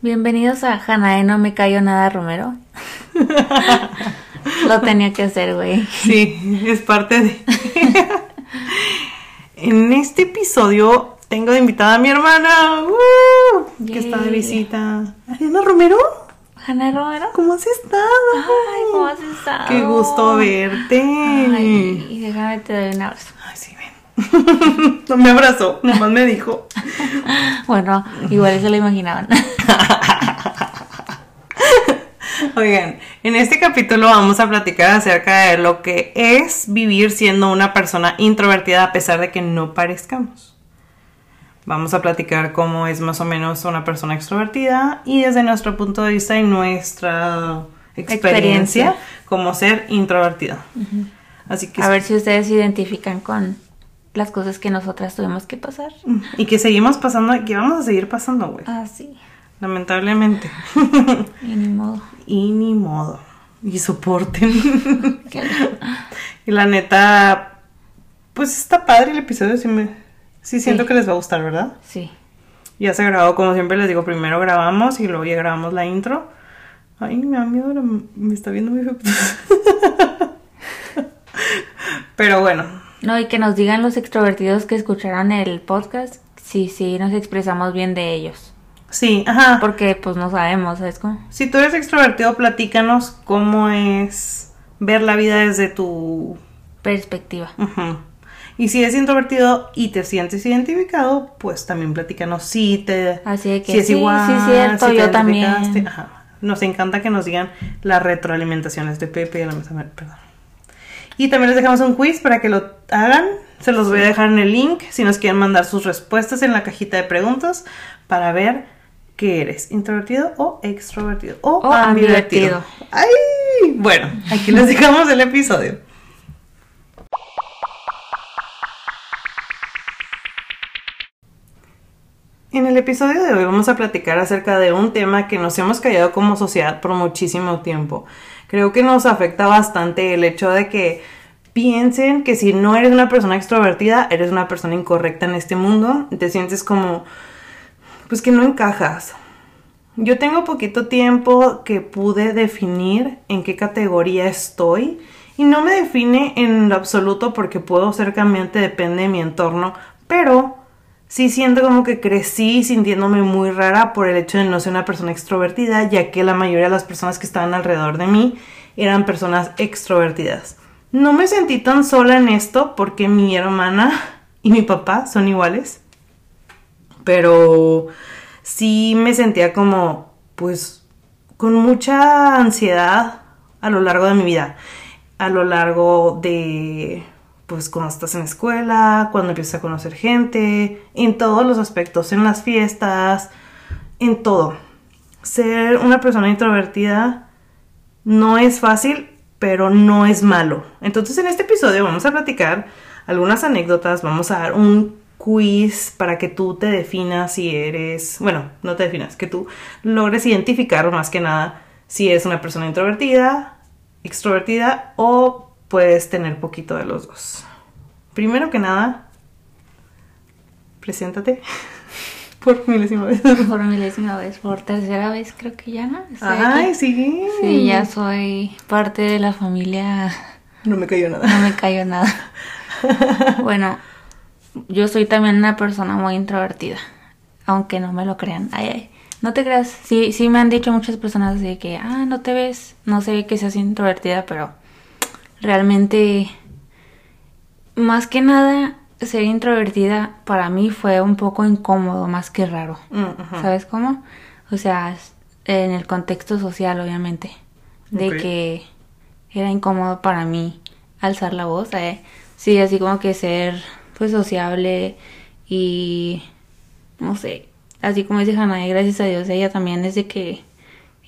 Bienvenidos a Hanae No Me Cayó Nada Romero. Lo tenía que hacer, güey. Sí, es parte de... en este episodio tengo de invitada a mi hermana, ¡uh! que está de visita. Ariana Romero, Hanae Romero. ¿cómo has estado? Ay, ¿cómo has estado? Qué gusto verte. Ay, y déjame te doy un abrazo. Ay, sí. No me abrazó, nomás me dijo. Bueno, igual se lo imaginaban. Oigan, en este capítulo vamos a platicar acerca de lo que es vivir siendo una persona introvertida a pesar de que no parezcamos. Vamos a platicar cómo es más o menos una persona extrovertida y desde nuestro punto de vista y nuestra experiencia, Experiencia. cómo ser introvertida. Así que A ver si ustedes se identifican con las cosas que nosotras tuvimos que pasar. y que seguimos pasando, que vamos a seguir pasando, güey. Ah, sí. Lamentablemente. Y ni modo. y ni modo. Y soporten. Qué- Y la neta, pues está padre el episodio, sí, me, sí siento Sí. que les va a gustar, ¿verdad? Sí. Ya se grabó, como siempre les digo, primero grabamos y luego ya grabamos la intro. Ay, me da miedo, me está viendo muy feo. Pero bueno, No, y que nos digan los extrovertidos que escucharon el podcast si sí nos expresamos bien de ellos. sí, ajá. Porque pues no sabemos, ¿sabes cómo? Si tú eres extrovertido, platícanos cómo es ver la vida desde tu... Perspectiva. Ujú. Y si eres introvertido y te sientes identificado, pues también platícanos si te... Así de que si es sí, igual, sí, cierto, si yo también. Ajá. Nos encanta que nos digan las retroalimentaciones de Pepe y la mesa. Perdón. Y también les dejamos un quiz para que lo hagan. Se los voy a dejar en el link si nos quieren mandar sus respuestas en la cajita de preguntas para ver qué eres, introvertido o extrovertido o, O ambivertido. ambivertido. ¡Ay! Bueno, aquí les dejamos el episodio. En el episodio de hoy vamos a platicar acerca de un tema que nos hemos callado como sociedad por muchísimo tiempo. Creo que nos afecta bastante el hecho de que piensen que si no eres una persona extrovertida, eres una persona incorrecta en este mundo. Te sientes como, pues que no encajas. Yo tengo poquito tiempo que pude definir en qué categoría estoy y no me define en lo absoluto porque puedo ser cambiante, depende de mi entorno, pero sí siento como que crecí sintiéndome muy rara por el hecho de no ser una persona extrovertida, ya que la mayoría de las personas que estaban alrededor de mí eran personas extrovertidas. No me sentí tan sola en esto porque mi hermana y mi papá son iguales, pero sí me sentía como, pues, con mucha ansiedad a lo largo de mi vida, a lo largo de, pues, cuando estás en la escuela, cuando empiezas a conocer gente, en todos los aspectos, en las fiestas, en todo. Ser una persona introvertida no es fácil, pero no es malo. Entonces en este episodio vamos a platicar algunas anécdotas, vamos a dar un quiz para que tú te definas si eres, bueno, no te definas, que tú logres identificar más que nada si eres una persona introvertida, extrovertida o puedes tener poquito de los dos. Primero que nada, preséntate por milésima vez. Por milésima vez, por tercera vez creo que ya, ¿no? Estoy Ay, aquí. sí. Sí, ya soy parte de la familia. No me cayó nada. No me cayó nada. Bueno, yo soy también una persona muy introvertida. Aunque no me lo crean. Ay, ay. No te creas. Sí, sí me han dicho muchas personas así de que, ah, no te ves. No ve que seas introvertida, pero realmente, más que nada, ser introvertida para mí fue un poco incómodo, más que raro. Mm. ¿Sabes cómo? O sea, en el contexto social, obviamente. De que era incómodo para mí alzar la voz. eh. Sí, así como que ser, pues, sociable y, no sé, así como dice Hannah, gracias a Dios, ella también es de que,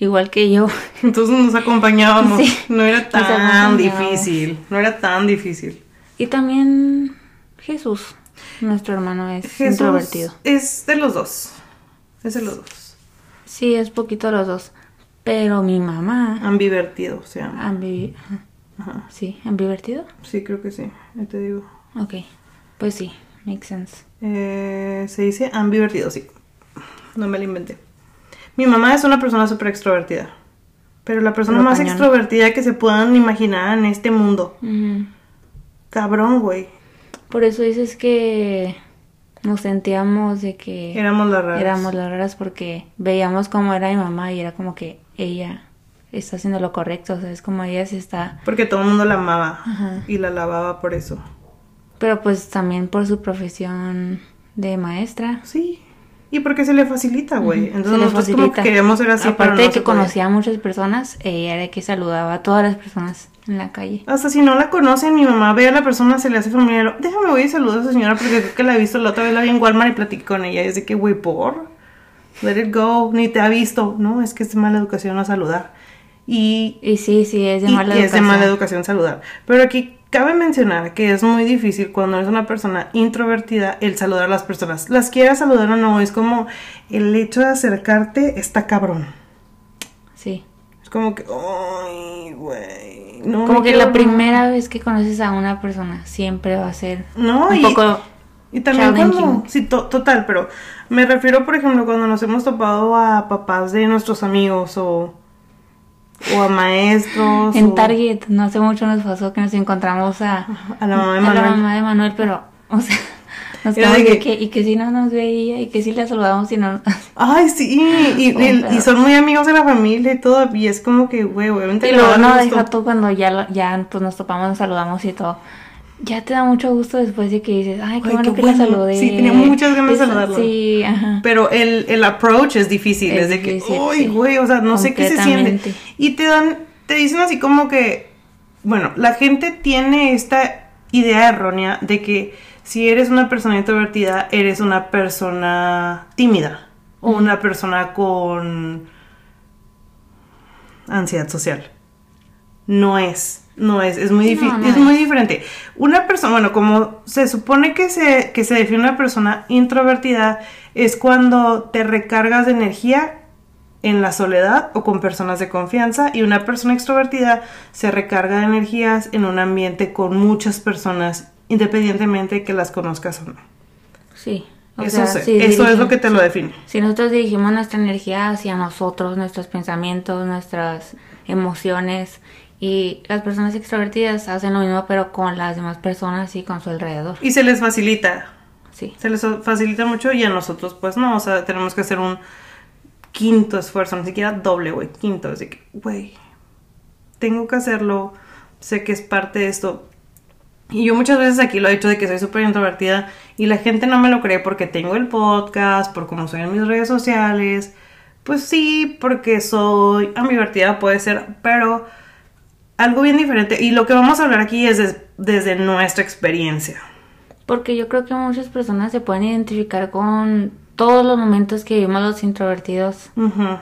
igual que yo, Entonces nos acompañábamos. Sí. No era tan difícil. No era tan difícil. y también Jesús, nuestro hermano, es Jesús introvertido. Es de los dos. Es de los dos. Sí, es poquito los dos, pero mi mamá, Ambivertido, o sea. ambi- ajá. Sí, ambivertido. Sí, creo que sí. Ahí te digo. Ok, pues sí, makes sense. Eh, se dice ambivertido, sí. No me lo inventé. Mi mamá es una persona súper extrovertida. Pero la persona Pero más cañón. extrovertida que se puedan imaginar en este mundo. Cabrón, güey. Por eso dices que nos sentíamos de que Éramos las raras. éramos las raras porque veíamos cómo era mi mamá y era como que ella está haciendo lo correcto, o sea, es como ella se está... Porque todo el mundo la amaba. Ajá. Y la alababa por eso. Pero pues también por su profesión de maestra. Sí. Y porque se le facilita, güey. Entonces se nosotros como que queríamos ser así, pero Aparte no de que conocía a muchas personas, ella era que saludaba a todas las personas en la calle. Hasta si no la conocen, mi mamá ve a la persona, se le hace familiar. Déjame voy y saludo a esa señora porque creo que la he visto la otra vez, la vi en Walmart y platiqué con ella. Y es de que, güey, por. Let it go, ni te ha visto. No, es que es de mala educación no saludar. Y, Y sí, sí, es de y- mala y es de educación. mala educación saludar. Pero aquí cabe mencionar que es muy difícil cuando eres una persona introvertida el saludar a las personas. Las quieras saludar o no, es como el hecho de acercarte está cabrón. Sí. Es como que, ay, güey. No, Como que la primera vez que conoces a una persona siempre va a ser No, un y, poco... y también cuando, sí, to- total, pero me refiero, por ejemplo, cuando nos hemos topado a papás de nuestros amigos o, o a maestros. En o Target, no hace mucho nos pasó que nos encontramos a, A la mamá de a la mamá de Manuel, pero, o sea, nos quedamos que- que, y que si no nos veía, y que si la saludamos y no... Ay, sí, y, y- son muy amigos de la familia y todo, y es como que, güey, obviamente Y luego no, deja tú cuando ya, ya pues nos topamos, nos saludamos y todo. Ya te da mucho gusto después de que dices, ay, qué Ay, bueno qué que la saludé. Sí, tenía muchas ganas de saludarlo. Sí, ajá. Pero el, el approach es difícil, es, Es de que, difícil, uy, sí. güey, o sea, no sé qué se siente. Y te dan, te dicen así como que, bueno, la gente tiene esta idea errónea de que si eres una persona introvertida, eres una persona tímida o una persona con ansiedad social. No es, no es, es muy No, es es. muy diferente. Una persona, bueno, como se supone que se, que se define una persona introvertida, es cuando te recargas de energía en la soledad o con personas de confianza y una persona extrovertida se recarga de energías en un ambiente con muchas personas independientemente de que las conozcas o no. Sí. o Eso, sea, sé, sí, eso es lo que te lo define. Si nosotros dirigimos nuestra energía hacia nosotros, nuestros pensamientos, nuestras emociones, y las personas extrovertidas hacen lo mismo pero con las demás personas y con su alrededor. Y se les facilita, Sí. se les facilita mucho y a nosotros pues no, o sea, tenemos que hacer un quinto esfuerzo, ni siquiera doble, güey, quinto, así que, güey, tengo que hacerlo, sé que es parte de esto. Y yo muchas veces aquí lo he dicho de que soy súper introvertida y la gente no me lo cree porque tengo el podcast, por cómo soy en mis redes sociales. Pues sí, porque soy ambivertida puede ser, pero algo bien diferente. Y lo que vamos a hablar aquí es des- desde nuestra experiencia. Porque yo creo que muchas personas se pueden identificar con todos los momentos que vivimos los introvertidos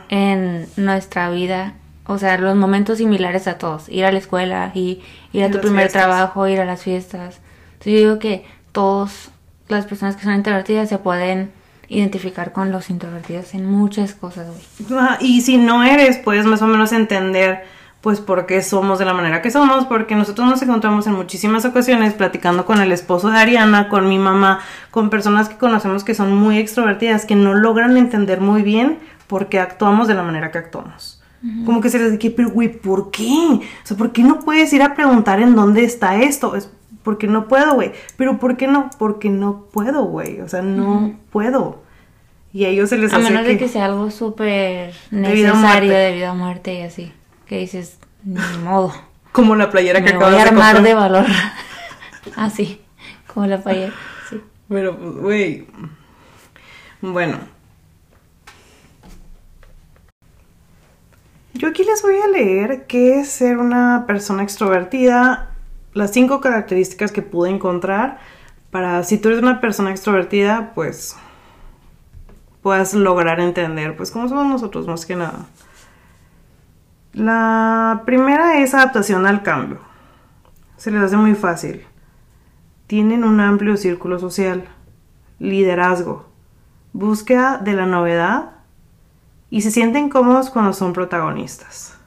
en nuestra vida. O sea, los momentos similares a todos. Ir a la escuela, y, ir a tu primer fiestas. trabajo, ir a las fiestas. Entonces yo digo que todas las personas que son introvertidas se pueden identificar con los introvertidos en muchas cosas. Ah, Y si no eres, puedes más o menos entender pues por qué somos de la manera que somos, porque nosotros nos encontramos en muchísimas ocasiones platicando con el esposo de Ariana, con mi mamá, con personas que conocemos que son muy extrovertidas, que no logran entender muy bien por qué actuamos de la manera que actuamos. Como que se les dice, pero güey, ¿por qué? O sea, ¿por qué no puedes ir a preguntar en dónde está esto? Es porque no puedo, güey. Pero ¿por qué no? Porque no puedo, güey. O sea, no puedo. Y a ellos se les A hace menos que... de que sea algo súper necesario muerte. de vida o muerte y así. Que dices, ni modo. Como la playera que Me voy acabas a de armar comprar. de valor. Así, como la payera. Sí. Pero, pues, güey. Bueno. Yo aquí les voy a leer qué es ser una persona extrovertida, las cinco características que pude encontrar para si tú eres una persona extrovertida, pues puedas lograr entender, pues cómo somos nosotros más que nada. La primera es adaptación al cambio. Se les hace muy fácil. Tienen un amplio círculo social, liderazgo, búsqueda de la novedad y se sienten cómodos cuando son protagonistas.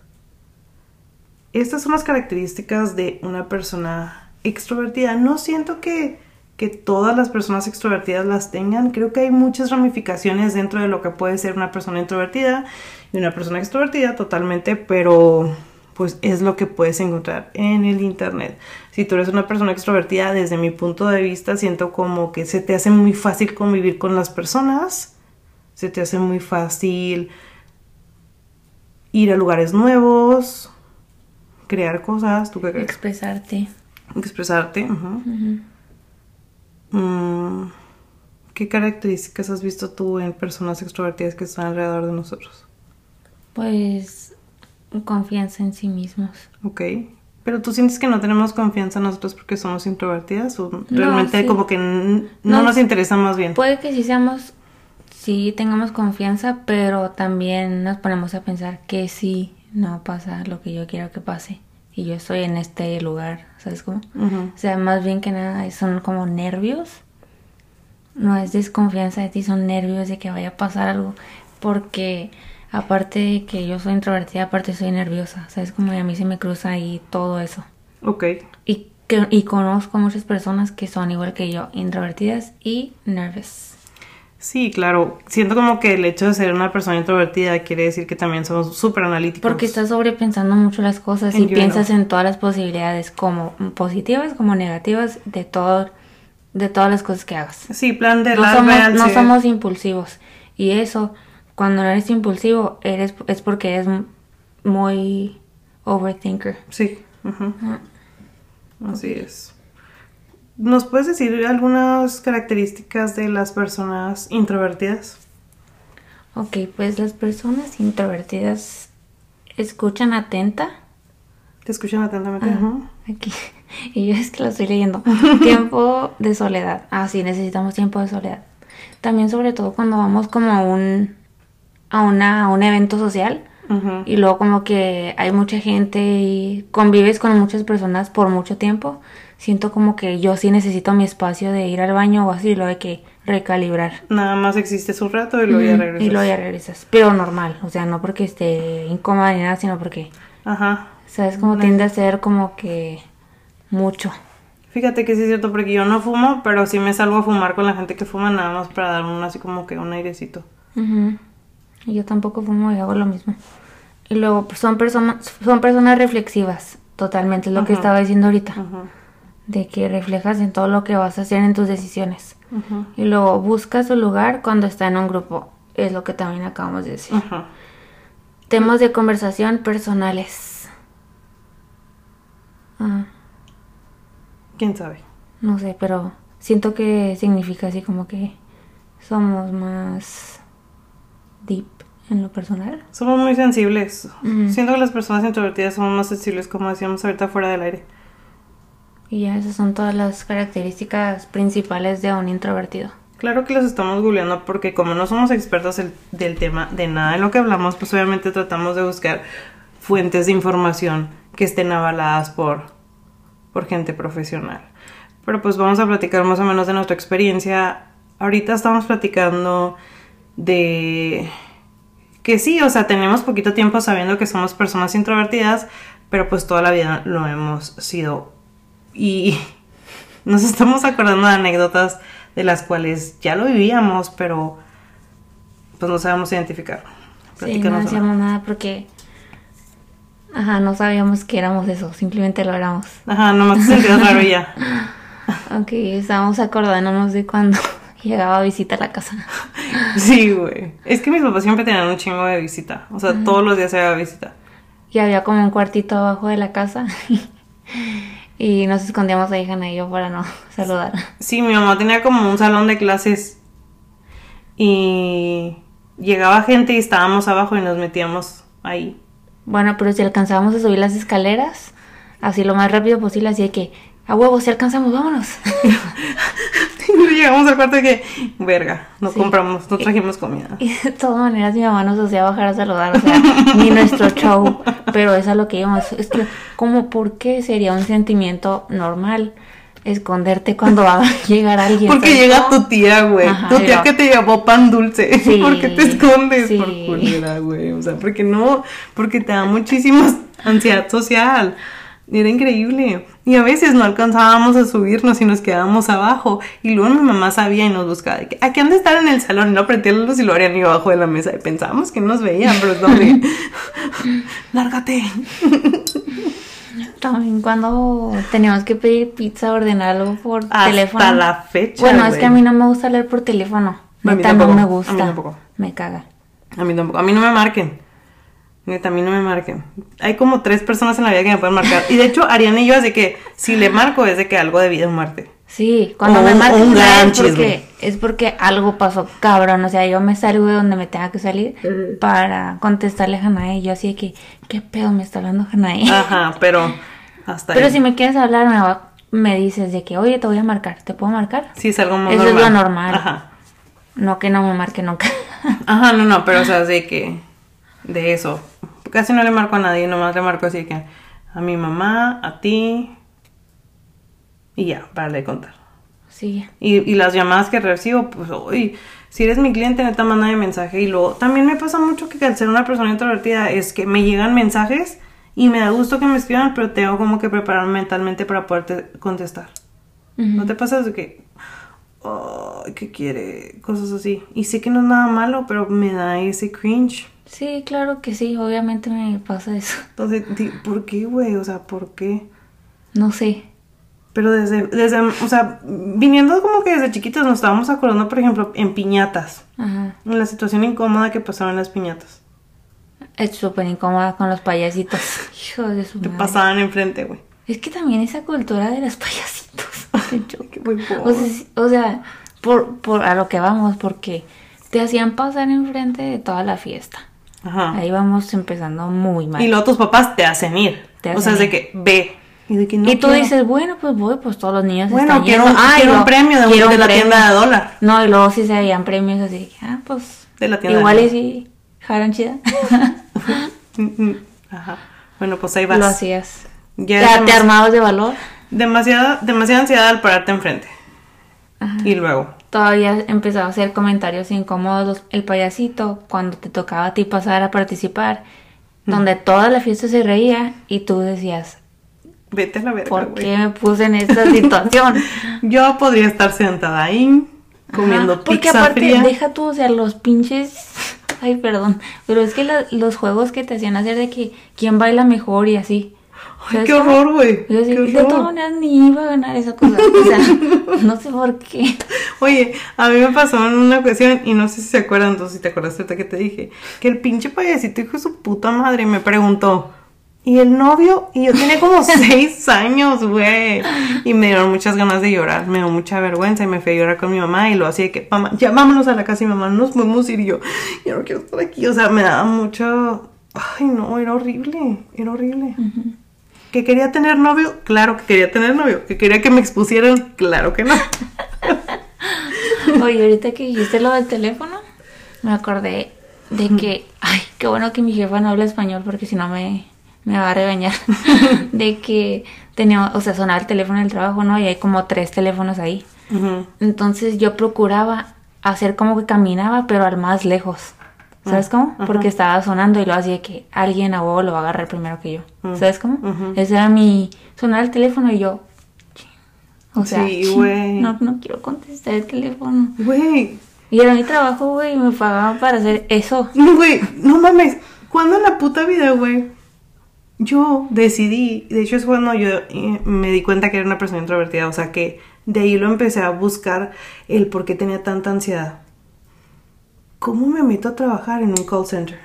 Estas son las características de una persona extrovertida. No siento que, que todas las personas extrovertidas las tengan. Creo que hay muchas ramificaciones dentro de lo que puede ser una persona introvertida y una persona extrovertida totalmente, pero pues es lo que puedes encontrar en el internet. Si tú eres una persona extrovertida, desde mi punto de vista, siento como que se te hace muy fácil convivir con las personas, se te hace muy fácil ir a lugares nuevos, crear cosas, ¿tú qué crees? Expresarte. Expresarte, ¿Qué características has visto tú en personas extrovertidas que están alrededor de nosotros? Pues confianza en sí mismos. Ok. Pero tú sientes que no tenemos confianza en nosotros porque somos introvertidas o realmente sí. como que no, No, nos interesa más bien. Puede que sí seamos, sí tengamos confianza, pero también nos ponemos a pensar que sí no pasa lo que yo quiero que pase. Y yo estoy en este lugar, ¿sabes cómo? O sea, más bien que nada son como nervios. No es desconfianza de ti, son nervios de que vaya a pasar algo. Porque aparte de que yo soy introvertida, aparte soy nerviosa. ¿Sabes? Como a mí se me cruza ahí todo eso. Ok. Y, que, y conozco muchas personas que son igual que yo, introvertidas y nervous. Sí, claro. Siento como que el hecho de ser una persona introvertida quiere decir que también somos súper analíticos. Porque estás sobrepensando mucho las cosas y piensas en todas las posibilidades, como positivas como negativas, de todo, de todas las cosas que hagas. Sí, plan de No la somos, no somos impulsivos. Y eso, cuando no eres impulsivo, eres, es porque eres muy overthinker. Sí. ujú. Así es. ¿Nos puedes decir algunas características de las personas introvertidas? Ok, pues las personas introvertidas escuchan atenta. Te escuchan atentamente. Ah. Aquí. Y yo es que lo estoy leyendo. tiempo de soledad. Ah, sí, necesitamos tiempo de soledad. También sobre todo cuando vamos como a un, a una, a un evento social. Y luego como que hay mucha gente y convives con muchas personas por mucho tiempo. Siento como que yo sí necesito mi espacio de ir al baño o así, lo de que recalibrar. Nada más existes un rato y luego ya regresas. Y luego ya regresas. Pero normal, o sea, no porque esté incómoda ni nada, sino porque, Ajá. ¿sabes? Como tiende a ser como que mucho. Fíjate que sí es cierto porque yo no fumo, pero sí me salgo a fumar con la gente que fuma nada más para dar un así como que un airecito. Ujú. Y yo tampoco fumo y hago lo mismo. Y luego pues, son personas son personas reflexivas, totalmente, es lo que Ajá. estaba diciendo ahorita, Ujú. De que reflejas en todo lo que vas a hacer en tus decisiones. Y luego busca su lugar cuando está en un grupo, es lo que también acabamos de decir. Temas de conversación personales. Ah, ¿Quién sabe? no sé, pero siento que significa así como que somos más deep en lo personal. Somos muy sensibles. Siento que las personas introvertidas somos más sensibles, como decíamos ahorita fuera del aire. Y ya esas son todas las características principales de un introvertido. Claro que los estamos googleando porque como no somos expertos el- del tema, de nada de lo que hablamos, pues obviamente tratamos de buscar fuentes de información que estén avaladas por, por gente profesional. Pero pues vamos a platicar más o menos de nuestra experiencia. Ahorita estamos platicando de que sí, o sea, tenemos poquito tiempo sabiendo que somos personas introvertidas, pero pues toda la vida lo hemos sido. Y nos estamos acordando de anécdotas de las cuales ya lo vivíamos, pero pues no sabemos identificar. Sí, no decíamos nada porque... Ajá, no sabíamos que éramos eso, simplemente lo éramos. Ajá, nomás te sentías raro ya. Ok, estábamos acordándonos de cuando llegaba a visita a la casa. Sí, güey. Es que mis papás siempre tenían un chingo de visita. O sea, todos los días había visita. Y había como un cuartito abajo de la casa. Y nos escondíamos ahí, Hannah y yo, para no saludar. Sí, mi mamá tenía como un salón de clases y llegaba gente y estábamos abajo y nos metíamos ahí. Bueno, pero si alcanzábamos a subir las escaleras, así lo más rápido posible, así de que, a huevo, si alcanzamos, vámonos. Llegamos al cuarto y que, verga, no Sí. compramos, no trajimos comida. Y de todas maneras mi mamá nos hacía bajar a saludar, o sea, ni nuestro show, pero es a lo que íbamos. Es que, como, ¿por qué sería un sentimiento normal esconderte cuando va a llegar alguien? Porque ¿sabes llega tu tía, güey. Tu tía que te llevó pan dulce. Sí, ¿Por qué te escondes? sí. Por culera, güey. O sea, porque no, porque te da muchísima ansiedad social. Era increíble. Y a veces no alcanzábamos a subirnos y nos quedábamos abajo. Y luego mi mamá sabía y nos buscaba. De que, ¿A qué han de estar en el salón? Y no prendían la luz y lo harían ido abajo de la mesa. Y pensábamos que no nos veían, pero ¿dónde? Lárgate. También cuando teníamos que pedir pizza, ordenar algo por Hasta teléfono. la fecha. Bueno, es que a mí no me gusta leer por teléfono. A mí Neta, no me a mí gusta. tampoco. Me caga. A mí tampoco. A mí no me marquen. A mí no me marquen. Hay como tres personas en la vida que me pueden marcar. Y de hecho, Ariana y yo de que si le marco es de que algo de vida o muerte. Sí, cuando O me marcan es porque, es porque algo pasó cabrón. O sea, yo me salgo de donde me tenga que salir para contestarle a Hanae. Yo así de que, ¿qué pedo me está hablando Hanae? Ajá, pero hasta Pero ahí. si me quieres hablar, me, va- me dices de que, oye, te voy a marcar. ¿Te puedo marcar? Sí, es algo muy Eso normal. es lo normal. Ajá. No que no me marque nunca. Ajá, no, no, pero o sea, de que. De eso. Casi no le marco a nadie, nomás le marco así que a mi mamá, a ti. Y ya, para de contar. sí. Y, y las llamadas que recibo, pues, uy, si eres mi cliente, neta, manda de mensaje. Y luego, también me pasa mucho que al ser una persona introvertida, es que me llegan mensajes y me da gusto que me escriban, pero tengo como que prepararme mentalmente para poderte contestar. ¿No te pasa de que, ay, ¿qué quiere? Cosas así. Y sé que no es nada malo, pero me da ese cringe. Sí, claro que sí. Obviamente me pasa eso. Entonces, ¿por qué, güey? O sea, ¿por qué? No sé. Pero desde, desde, o sea, viniendo como que desde chiquitos nos estábamos acordando, por ejemplo, en piñatas. Ajá. En la situación incómoda que pasaban las piñatas. Es súper incómoda con los payasitos. Hijo de su Te madre. pasaban enfrente, güey. Es que también esa cultura de los payasitos. o sea, o sea, por, por a lo que vamos, porque te hacían pasar enfrente de toda la fiesta. Ajá. Ahí vamos empezando muy mal. Y luego tus papás te hacen ir. Te o sea, es de que ve. Y de que no y tú quiero. dices, bueno, pues voy, pues todos los niños bueno, están quiero, yendo. Ah, quiero un premio de, un- quiero de un la premio. tienda de dólar. No, y luego sí se veían premios así, que, ah, pues De la tienda de igual y sí, jaran chida. Mm, mm, Ajá. Bueno, pues ahí vas. Lo hacías. Ya Ya te armabas de valor. demasiada, demasiada ansiedad al pararte enfrente. Ajá. Y luego. Todavía empezaba a hacer comentarios incómodos el payasito cuando te tocaba a ti pasar a participar, donde toda la fiesta se reía y tú decías, Vete a la verga, ¿por qué me puse en esta situación? Yo podría estar sentada ahí comiendo Ajá, Porque pizza aparte, fría. deja tú, o sea, los pinches... Ay, perdón, pero es que la- los juegos que te hacían hacer de que quién baila mejor y así. Ay, ¿Sabes qué horror, güey. Yo así, Qué de todas horror. maneras ni iba a ganar esa cosa. O sea, no sé por qué. Oye, a mí me pasó en una ocasión, y no sé si se acuerdan, tú si te acuerdas ahorita que te dije, que el pinche payasito hijo de su puta madre me preguntó, ¿y el novio? Y yo tenía como seis años, güey. Y me dieron muchas ganas de llorar, me dio mucha vergüenza y me fui a llorar con mi mamá y lo hacía de que, mamá, ya vámonos a la casa y mamá, no nos podemos ir y yo, yo no quiero estar aquí. O sea, me daba mucho... Ay, no, era horrible, era horrible. ¿Que quería tener novio? Claro que quería tener novio. ¿Que quería que me expusieran? Claro que no. Oye, ahorita que dijiste lo del teléfono, me acordé de que, ay, qué bueno que mi jefa no habla español porque si no me, me va a regañar. de que tenía, o sea, sonaba el teléfono del trabajo, ¿no? Y hay como tres teléfonos ahí. Entonces yo procuraba hacer como que caminaba, pero al más lejos. ¿Sabes cómo? Porque estaba sonando y lo hacía que alguien a huevo lo va a agarrar primero que yo. ¿Sabes cómo? Ese era mi... Sonar el teléfono y yo... O sea, Sí, güey. no, no quiero contestar el teléfono. Güey, Y era mi trabajo, güey, y me pagaban para hacer eso. no, güey, no mames. ¿Cuándo en la puta vida, güey? Yo decidí, de hecho es cuando yo eh, me di cuenta que era una persona introvertida, o sea que de ahí lo empecé a buscar el por qué tenía tanta ansiedad. ¿Cómo me meto a trabajar en un call center?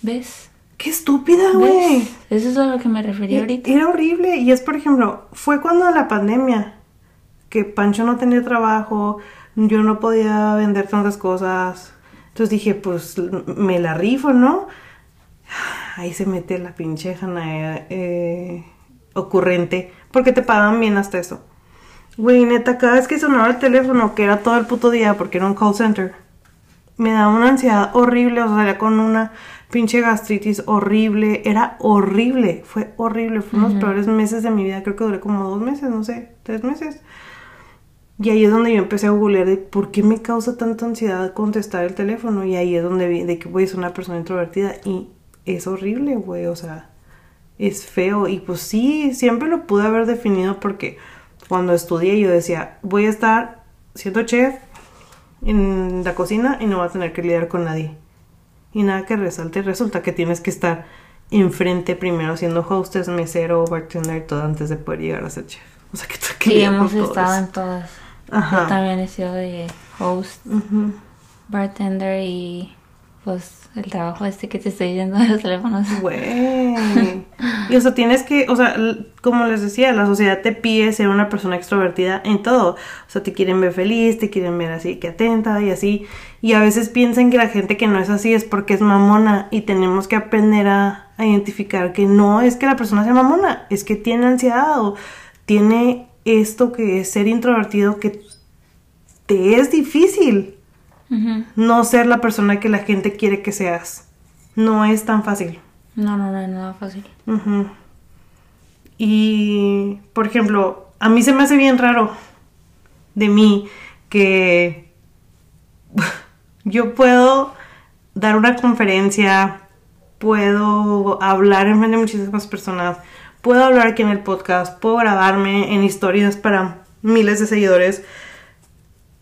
¿Ves? ¡Qué estúpida, güey! Eso es a lo que me refería ahorita. Era horrible. Y es, por ejemplo, fue cuando la pandemia, que Pancho no tenía trabajo, yo no podía vender tantas cosas. Entonces dije, pues me la rifo, ¿no? Ahí se mete la pinche Jana eh, ocurrente, porque te pagan bien hasta eso. Güey, neta, cada vez que sonaba el teléfono, que era todo el puto día, porque era un call center, me daba una ansiedad horrible, o sea, salía con una pinche gastritis horrible, era horrible, fue horrible, fue unos peores meses de mi vida, creo que duré como dos meses, no sé, tres meses. Y ahí es donde yo empecé a googlear de por qué me causa tanta ansiedad contestar el teléfono, y ahí es donde vi de que, güey, soy una persona introvertida, y es horrible, güey, o sea, es feo. Y pues sí, siempre lo pude haber definido porque cuando estudié yo decía, voy a estar siendo chef en la cocina y no voy a tener que lidiar con nadie. Y nada que resalte, resulta que tienes que estar enfrente primero siendo hostess, mesero, bartender, todo antes de poder llegar a ser chef. O sea que tú que Sí, hemos estado en todas. Ajá. Yo también he sido de host, Ujú. bartender y pues el trabajo este que te estoy diciendo de los teléfonos. Güey. Y o sea, tienes que, o sea, como les decía, la sociedad te pide ser una persona extrovertida en todo. O sea, te quieren ver feliz, te quieren ver así que atenta y así. Y a veces piensan que la gente que no es así es porque es mamona y tenemos que aprender a, a identificar que no es que la persona sea mamona, es que tiene ansiedad o tiene esto que es ser introvertido que te es difícil No ser la persona que la gente quiere que seas. No es tan fácil. No, no, no es nada fácil. Y, por ejemplo, a mí se me hace bien raro de mí que yo puedo dar una conferencia, puedo hablar en frente de muchísimas personas, puedo hablar aquí en el podcast, puedo grabarme en historias para miles de seguidores,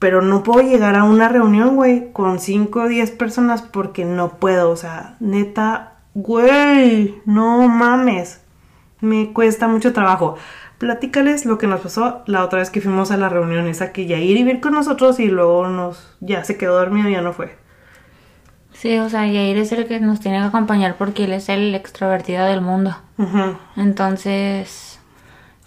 pero no puedo llegar a una reunión, güey, con 5 o 10 personas porque no puedo. O sea, neta, güey, no mames. Me cuesta mucho trabajo. Platícales lo que nos pasó la otra vez que fuimos a la reunión esa que Yair iba a ir con nosotros y luego nos ya se quedó dormido y ya no fue. Sí, o sea, Yair es el que nos tiene que acompañar porque él es el extrovertido del mundo. Entonces...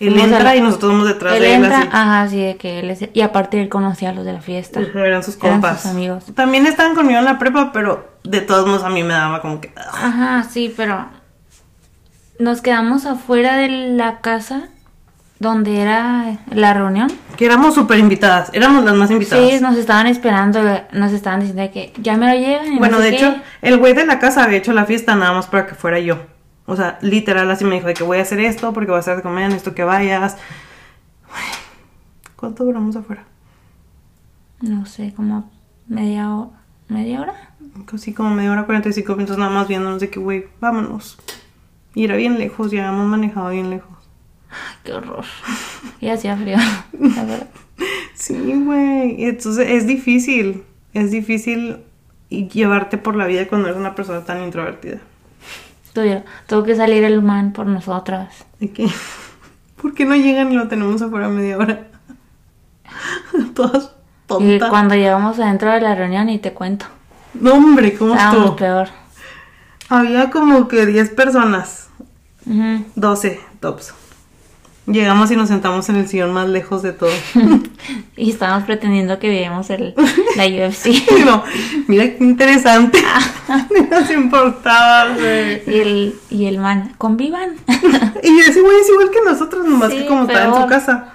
Él entra la- y nosotros vamos detrás él de él entra, así. ajá, sí, de que él es... Y aparte él conocía a los de la fiesta. Eran sus Eran compas. sus amigos. También estaban conmigo en la prepa, pero de todos modos a mí me daba como que. ah. Ajá, sí, pero nos quedamos afuera de la casa donde era la reunión. Que éramos súper invitadas. Éramos las más invitadas. Sí, nos estaban esperando, nos estaban diciendo que ya me lo llegan. y no Bueno, sé de qué. hecho, el güey de la casa había hecho la fiesta nada más para que fuera yo. O sea, literal así me dijo de que voy a hacer esto porque voy a hacer de comer, necesito que vayas. ¿Cuánto duramos afuera? No sé, como media hora. ¿Media hora? Casi como media hora, 45 minutos nada más viéndonos de que, güey, vámonos. Y era bien lejos, ya habíamos manejado bien lejos. Ay, qué horror. Y hacía frío, la verdad. Sí, güey. Entonces es difícil. Es difícil llevarte por la vida cuando eres una persona tan introvertida. Tuvo, tuvo que salir el man por nosotras. ¿De qué? ¿Por qué no llegan y lo tenemos afuera media hora? Todas Y tontas. cuando llegamos adentro de la reunión, y te cuento. No, hombre, ¿cómo Estábamos estuvo? peor. Había como que 10 personas. Ujú. 12 tops. Llegamos y nos sentamos en el sillón más lejos de todo. Y estábamos pretendiendo que veíamos el, la UFC. no, mira qué interesante. Ni nos importaba, güey. Y el, y el man, convivan. Y ese güey es igual que nosotros, nomás Sí, que como está en su casa.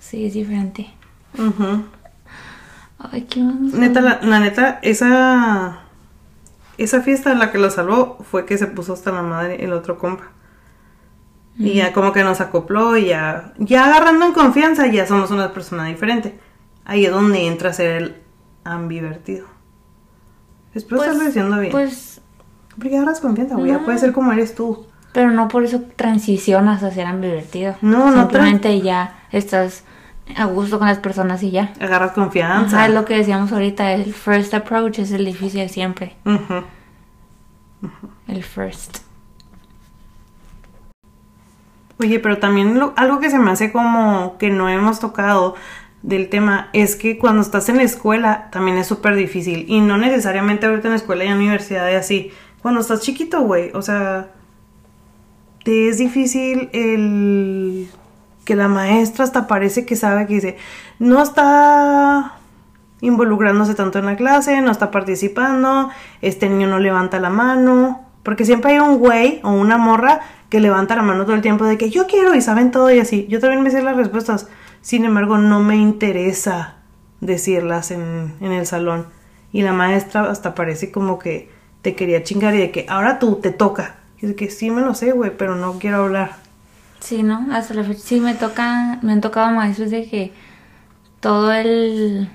Sí, es diferente. Ay, qué Neta, la, la neta, esa. Esa fiesta la que lo salvó fue que se puso hasta la madre el otro compa. Y ya como que nos acopló y ya. Ya agarrando en confianza, ya somos una persona diferente. Ahí es donde entra a ser el ambivertido. Espero Pues- estarlo diciendo bien. Pues, Porque agarras confianza, güey. Ya no. puede ser como eres tú. pero no por eso transicionas a ser divertido. No, no Simplemente ya estás a gusto con las personas y ya. Agarras confianza. Ajá, es lo que decíamos ahorita, el first approach es el difícil siempre. Ujú. El first. Oye, pero también lo- algo que se me hace como que no hemos tocado del tema es que cuando estás en la escuela también es súper difícil. Y no necesariamente ahorita en la escuela y en la universidad y así. Cuando estás chiquito, güey, o sea, te es difícil el que la maestra hasta parece que sabe que dice, no está involucrándose tanto en la clase, no está participando, este niño no levanta la mano, porque siempre hay un güey o una morra que levanta la mano todo el tiempo de que yo quiero y saben todo y así. Yo también me sé las respuestas, sin embargo no me interesa decirlas en, en el salón. Y la maestra hasta parece como que te quería chingar y de que ahora tú te toca. Y de que sí me lo sé, güey, pero no quiero hablar. Sí, ¿no? Hasta la fecha sí me toca, me han tocado maestros de que todo el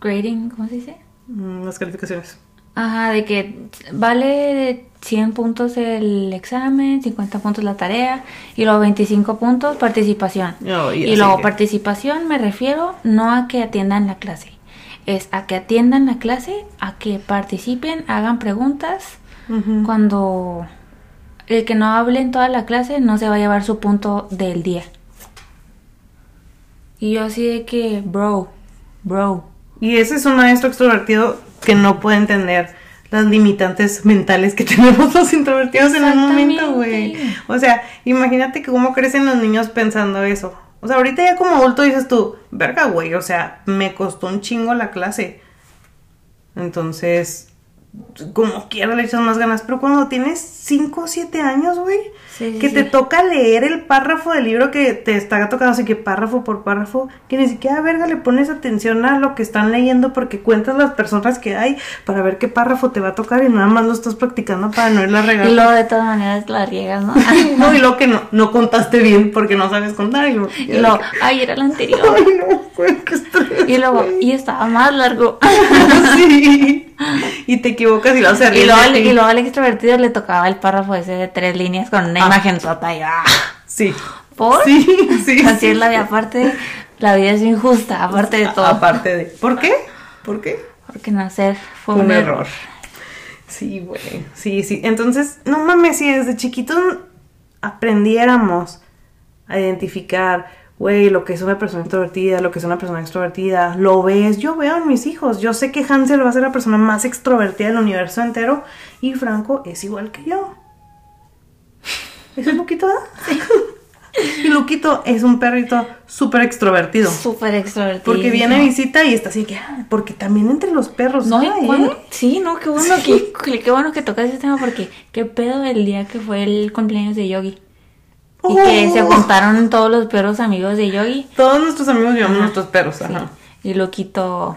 grading, ¿cómo se dice? Mm, las calificaciones. Ajá, de que vale 100 puntos el examen, 50 puntos la tarea y luego 25 puntos participación. No, y luego que- participación me refiero no a que atiendan la clase, es a que atiendan la clase, a que participen, hagan preguntas. Cuando el que no hable en toda la clase no se va a llevar su punto del día. Y yo así de que, bro, bro. Y ese es un maestro extrovertido que no puede entender las limitantes mentales que tenemos los introvertidos en el momento, güey. O sea, imagínate que cómo crecen los niños pensando eso. O sea, ahorita ya como adulto dices tú, verga, güey, o sea, me costó un chingo la clase. Entonces, como quiera le echas más ganas. Pero cuando tienes 5 o 7 años, güey, Sí, sí, que te sí. toca leer el párrafo del libro que te está tocando, así que párrafo por párrafo, que ni siquiera, verga, le pones atención a lo que están leyendo porque cuentas las personas que hay para ver qué párrafo te va a tocar y nada más lo estás practicando para no irla a regar. Y luego de todas maneras la riegas, ¿no? no, y lo que no, no contaste bien porque no sabes contar. Y, lo, Y luego, ay, era el anterior. Ay, no, güey, qué estrés. Y luego, güey. y estaba más largo. sí. Y te equivocas y lo haces Y luego, y luego al extrovertido le tocaba el párrafo ese de tres líneas con una imagen sota y ¡ah! Sí. ¿Por? Sí, sí. Así es la vida. Aparte, la vida es injusta, aparte de todo. Aparte de. ¿Por qué? ¿Por qué? Porque nacer fue Fue un, un error. error. Sí, güey. Sí, sí. Entonces, no mames, si desde chiquitos aprendiéramos a identificar, güey, lo que es una persona introvertida, lo que es una persona extrovertida, lo ves, yo veo en mis hijos. Yo sé que Hansel va a ser la persona más extrovertida del universo entero y Franco es igual que yo. ¿Es un Luquito, ¿verdad? Y Luquito es un perrito súper extrovertido. Súper extrovertido. Porque viene a visita y está así que, ah, porque también entre los perros. No, cuando- ¿eh? sí, no, qué bueno que, que- qué bueno que tocas ese tema porque qué pedo el día que fue el cumpleaños de Yogi. Y que Oh. se juntaron todos los perros amigos de Yogi. Todos nuestros amigos llevamos Ajá. nuestros perros, Sí. ajá. Y Loquito,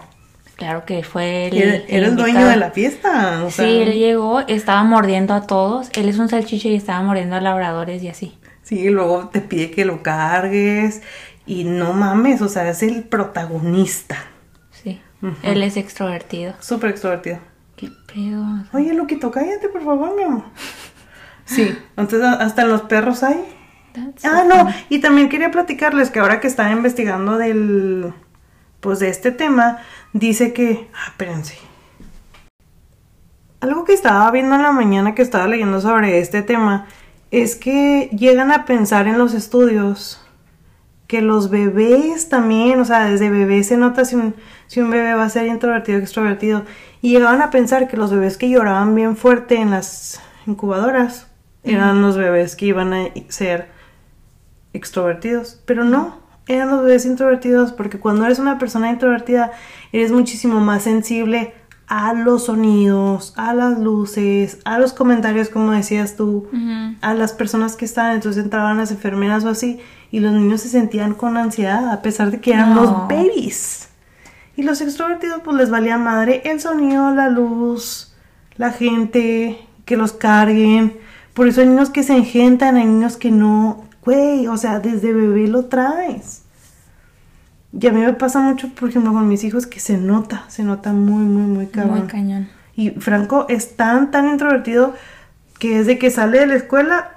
claro que fue el. Era, era el dueño de la fiesta. O sea, Sí, él llegó, estaba mordiendo a todos. Él es un salchicho y estaba mordiendo a labradores y así. sí, y luego te pide que lo cargues. Y no mames, o sea, es el protagonista. Sí. Él es extrovertido. Súper extrovertido. ¿Qué pedo? Oye, Luquito, cállate, por favor, mi amor. Sí, entonces hasta en los perros hay. That's Ah, so no, y también quería platicarles que ahora que estaba investigando del, pues de este tema, dice que, ah, espérense. Algo que estaba viendo en la mañana que estaba leyendo sobre este tema es que llegan a pensar en los estudios que los bebés también, o sea, desde bebés se nota si un, si un bebé va a ser introvertido o extrovertido. Y llegaban a pensar que los bebés que lloraban bien fuerte en las incubadoras eran los bebés que iban a ser extrovertidos. Pero no, eran los bebés introvertidos porque cuando eres una persona introvertida eres muchísimo más sensible a los sonidos, a las luces, a los comentarios, como decías tú a las personas que estaban, entonces entraban las enfermeras o así, y los niños se sentían con ansiedad, a pesar de que eran No. los babies. Y los extrovertidos, pues les valía madre el sonido, la luz, la gente, que los carguen. Por eso hay niños que se engentan, hay niños que no. Güey, o sea, desde bebé lo traes. Y a mí me pasa mucho, por ejemplo, con mis hijos que se nota, se nota muy, muy, muy cabrón. Muy cañón. Y Franco es tan, tan introvertido que desde que sale de la escuela,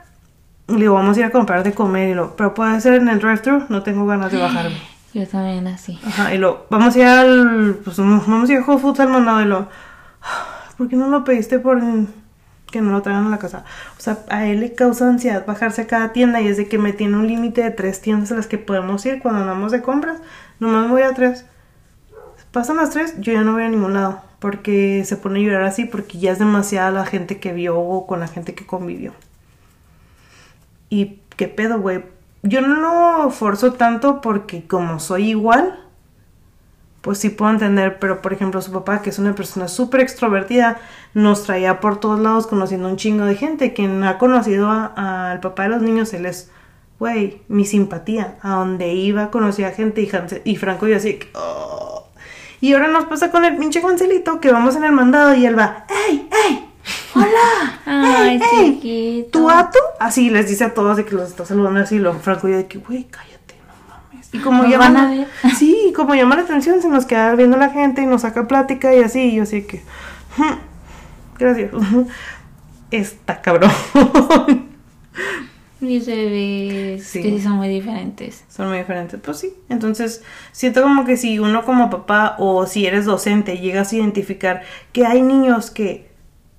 le digo, vamos a ir a comprar de comer. Y lo, pero puede ser en el drive-thru, no tengo ganas de bajarme. Yo también así. Ajá, y lo, vamos a ir al, pues vamos a ir a Whole Foods al mandado. Y lo, ¿por qué no lo pediste por que no lo traigan a la casa? O sea, a él le causa ansiedad bajarse a cada tienda y es de que me tiene un límite de tres tiendas a las que podemos ir cuando andamos de compras. Nomás voy a tres. Pasan las tres, yo ya no voy a ningún lado. Porque se pone a llorar así, porque ya es demasiada la gente que vio o con la gente que convivió. Y qué pedo, güey. Yo no lo forzo tanto porque como soy igual, pues sí puedo entender. Pero por ejemplo, su papá, que es una persona súper extrovertida, nos traía por todos lados conociendo un chingo de gente. Quien ha conocido al papá de los niños, él es, güey, mi simpatía. A donde iba, conocía gente y, Hansel- y Franco y yo así, que, "Oh". Y ahora nos pasa con el pinche Hanselito que vamos en el mandado y él va, ¡Ey, ey! ¡Hola! Ay, ¡Ey, ey! chiquito. ¿Tu vato? Así les dice a todos de que los está saludando así. Lo Franco y yo de que, güey, cállate. Y como van a ver. Sí, y como llama la atención, se nos queda viendo la gente y nos saca plática y así. Y yo así que, "Hmm, gracias. Está cabrón. Mis bebés, Sí. que sí son muy diferentes. Son muy diferentes. Pues sí. Entonces, siento como que si uno como papá o si eres docente llegas a identificar que hay niños que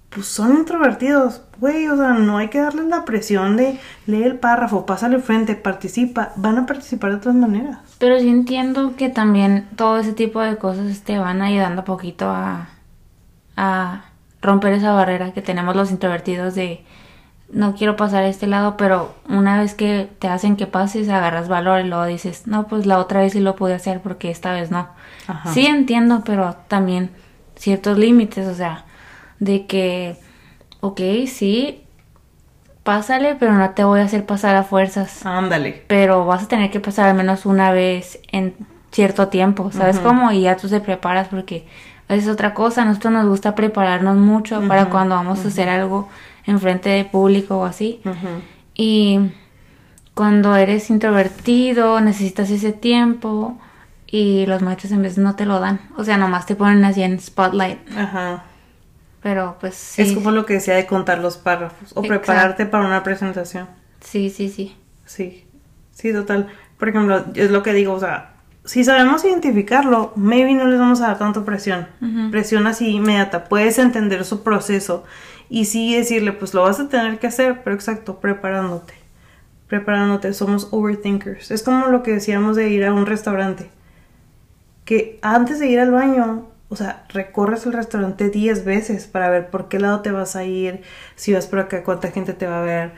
pues son introvertidos, güey, o sea, no hay que darles la presión de lee el párrafo, pásale frente, participa, van a participar de otras maneras. Pero sí entiendo que también todo ese tipo de cosas te van ayudando poquito a, a romper esa barrera que tenemos los introvertidos de no quiero pasar a este lado, pero una vez que te hacen que pases, agarras valor y luego dices, no, pues la otra vez sí lo pude hacer porque esta vez no. Ajá. Sí entiendo, pero también ciertos límites, o sea, de que, ok, sí, pásale, pero no te voy a hacer pasar a fuerzas Ándale. pero vas a tener que pasar al menos una vez en cierto tiempo, ¿sabes cómo? Y ya tú te preparas porque es otra cosa, a nosotros nos gusta prepararnos mucho para cuando vamos a hacer algo en frente de público o así. Y cuando eres introvertido, necesitas ese tiempo y los maestros en vez no te lo dan. O sea, nomás te ponen así en spotlight. Ajá. Pero pues sí. Es como lo que decía de contar los párrafos o Exacto. prepararte para una presentación. Sí, sí, sí. Sí, sí, total. Por ejemplo, es lo que digo, o sea, si sabemos identificarlo, maybe no les vamos a dar tanto presión. Presión así inmediata. Puedes entender su proceso y sí decirle, pues lo vas a tener que hacer, pero exacto, preparándote. Preparándote, somos overthinkers. Es como lo que decíamos de ir a un restaurante. Que antes de ir al baño, o sea, recorres el restaurante 10 veces para ver por qué lado te vas a ir, si vas por acá, cuánta gente te va a ver,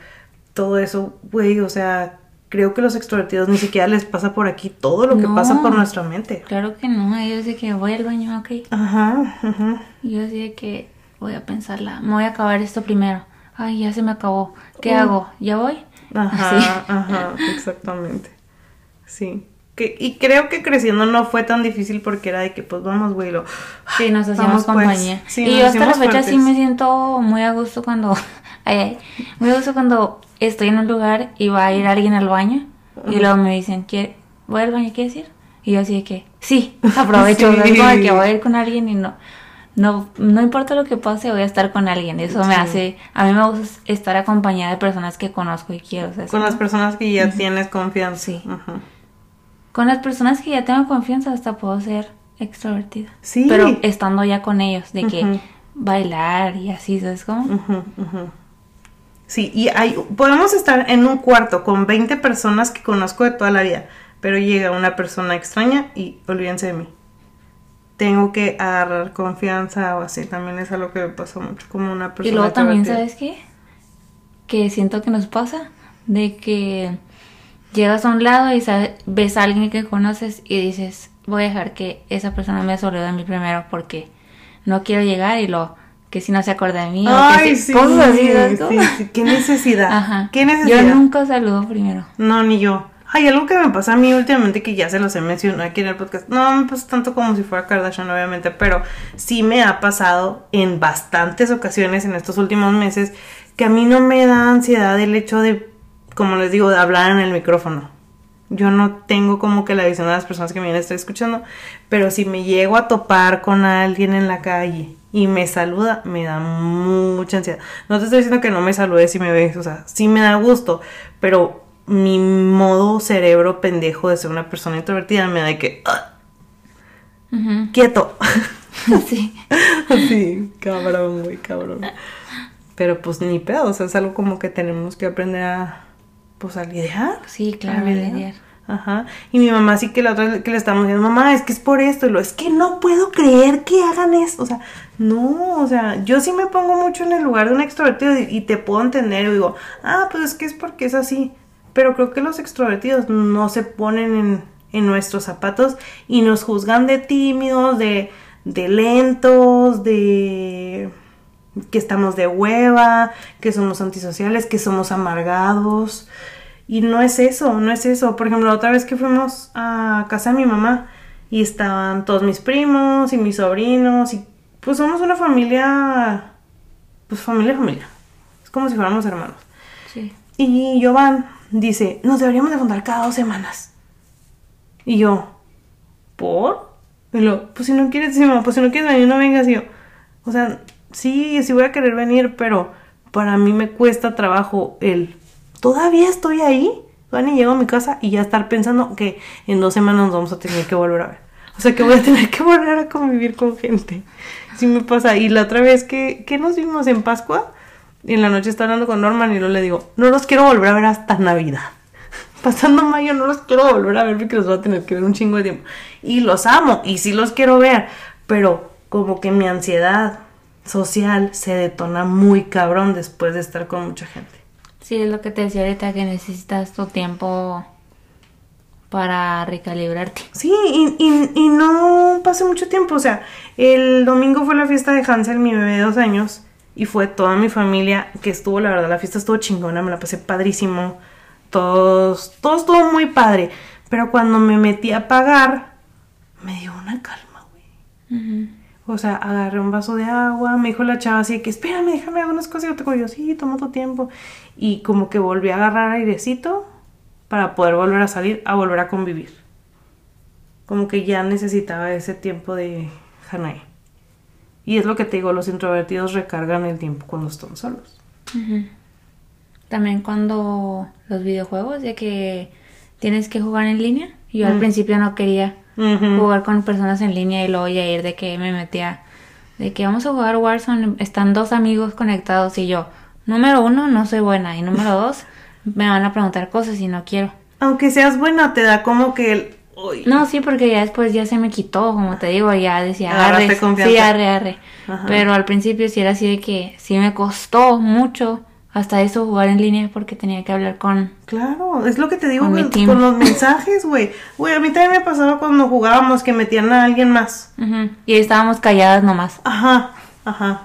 todo eso, güey, o sea, creo que los extrovertidos ni siquiera les pasa por aquí todo lo que No. pasa por nuestra mente. Claro que no, ellos de que voy al baño, ok. Ajá, ajá. Yo así de que voy a pensarla, me voy a acabar esto primero. Ay, ya se me acabó. ¿Qué Uh. hago? ¿Ya voy? Ajá, Así. ajá, exactamente. Sí. Que, y creo que creciendo no fue tan difícil porque era de que, pues vamos, güey, lo... Sí, nos hacíamos Vamos, pues. compañía. Sí, y yo hasta la fecha sí me siento muy a gusto cuando... Ay, ay. Muy a gusto cuando estoy en un lugar y va a ir alguien al baño. Y luego me dicen, ¿quiere, ¿voy al baño? ¿Quieres ir? Y yo así de que, sí, aprovecho. Sí. Es como de que voy a ir con alguien y no... No, no importa lo que pase, voy a estar con alguien. Eso me hace... A mí me gusta estar acompañada de personas que conozco y quiero. o sea, Con las personas que ya tienes confianza. Sí. Ajá. Con las personas que ya tengo confianza hasta puedo ser extrovertida. Sí. Pero estando ya con ellos, de que bailar y así, ¿sabes cómo? Sí, y hay, podemos estar en un cuarto con 20 personas que conozco de toda la vida, pero llega una persona extraña y olvídense de mí. Tengo que agarrar confianza o así, también es algo que me pasó mucho como una persona Y luego también. ¿sabes qué? Que siento que nos pasa de que llegas a un lado y sabe- ves a alguien que conoces y dices, voy a dejar que esa persona me salude a mí primero porque no quiero llegar y lo que si no se acuerda de mí o que Ay, si- sí, cosas así, ¿sabes cómo? sí, sí, qué necesidad. Ajá. Qué necesidad. Yo nunca saludo primero. No, ni yo. Hay algo que me pasa a mí últimamente que ya se los he mencionado aquí en el podcast. No me pasa tanto como si fuera Kardashian, obviamente, pero sí me ha pasado en bastantes ocasiones en estos últimos meses que a mí no me da ansiedad el hecho de, como les digo, de hablar en el micrófono. Yo no tengo como que la visión de las personas que me vienen a estar escuchando, pero si me llego a topar con alguien en la calle y me saluda, me da mucha ansiedad. No te estoy diciendo que no me saludes si me ves, o sea, sí me da gusto, pero mi modo cerebro pendejo de ser una persona introvertida me da de que, "Ah, quieto. sí. sí, cabrón, güey, cabrón. Pero pues ni pedo, o sea, es algo como que tenemos que aprender a, pues a lidiar. Sí, claro, a lidiar. lidiar. Ajá. Y mi mamá sí que la otra vez que le estábamos diciendo, mamá, es que es por esto. Y lo, es que no puedo creer que hagan esto. O sea, no, o sea, yo sí me pongo mucho en el lugar de un extrovertido y, y te puedo entender. Y digo, ah, pues es que es porque es así. Pero creo que los extrovertidos no se ponen en, en nuestros zapatos y nos juzgan de tímidos, de, de lentos, de que estamos de hueva, que somos antisociales, que somos amargados. Y no es eso, no es eso. Por ejemplo, la otra vez que fuimos a casa de mi mamá y estaban todos mis primos y mis sobrinos y pues somos una familia, pues familia, familia. Es como si fuéramos hermanos. Sí. Y Jovan dice, nos deberíamos de juntar cada dos semanas. Y yo, ¿por? Y lo, pues si no quieres, sí, mamá, pues si no quieres venir, no vengas. Y yo, o sea, sí, sí voy a querer venir, pero para mí me cuesta trabajo el, todavía estoy ahí, van y llego a mi casa y ya estar pensando que en dos semanas nos vamos a tener que volver a ver. O sea, que voy a tener que volver a convivir con gente. Sí me pasa. Y la otra vez que, que nos vimos en Pascua, y en la noche estaba hablando con Norman y luego le digo, no los quiero volver a ver hasta Navidad. Pasando mayo no los quiero volver a ver porque los voy a tener que ver un chingo de tiempo. Y los amo y sí los quiero ver, pero como que mi ansiedad social se detona muy cabrón después de estar con mucha gente. Sí, es lo que te decía ahorita, que necesitas tu tiempo para recalibrarte. Sí, y, y, y no pasé mucho tiempo. O sea, el domingo fue la fiesta de Hansel, mi bebé de dos años, y fue toda mi familia que estuvo, la verdad, la fiesta estuvo chingona, me la pasé padrísimo. Todos, todo estuvo muy padre. Pero cuando me metí a pagar, me dio una calma, güey. O sea, agarré un vaso de agua, me dijo la chava así que, espérame, déjame hacer unas cosas. Y yo te yo, sí, toma tu tiempo. Y como que volví a agarrar airecito para poder volver a salir, a volver a convivir. Como que ya necesitaba ese tiempo de Hanae. Y es lo que te digo, los introvertidos recargan el tiempo cuando están solos. También cuando los videojuegos, ya que tienes que jugar en línea. Yo al principio no quería Jugar con personas en línea y luego ya ir de que me metía de que vamos a jugar Warzone, están dos amigos conectados y yo, número uno, no soy buena y número dos, me van a preguntar cosas y no quiero. Aunque seas buena, te da como que el... uy, No, sí, porque ya después ya se me quitó, como te digo, ya decía, Agarraste arre, confianza. sí, arre, arre. Ajá. Pero al principio sí era así de que sí me costó mucho hasta eso jugar en línea porque tenía que hablar con... Claro, es lo que te digo Con con los mensajes, güey. Güey, a mí también me pasaba cuando jugábamos que metían a alguien más. Ujú, Y ahí estábamos calladas nomás. Ajá, ajá.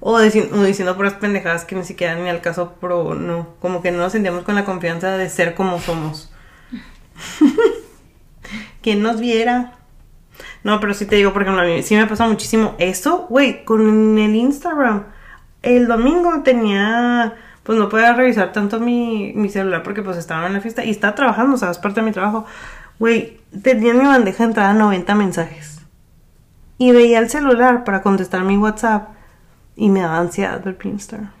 O, dici- o diciendo puras pendejadas que ni siquiera ni al caso, pero no. Como que no nos sentíamos con la confianza de ser como somos. ¿Quién nos viera? No, pero sí te digo, por ejemplo, a mí sí me pasa muchísimo eso, güey, con el Instagram. El domingo tenía, pues no podía revisar tanto mi, celular porque pues estaba en la fiesta y estaba trabajando, o sea, es parte de mi trabajo. Güey, tenía en mi bandeja de entrada 90 mensajes. Y veía el celular para contestar mi WhatsApp y me daba ansiedad ver Instagram.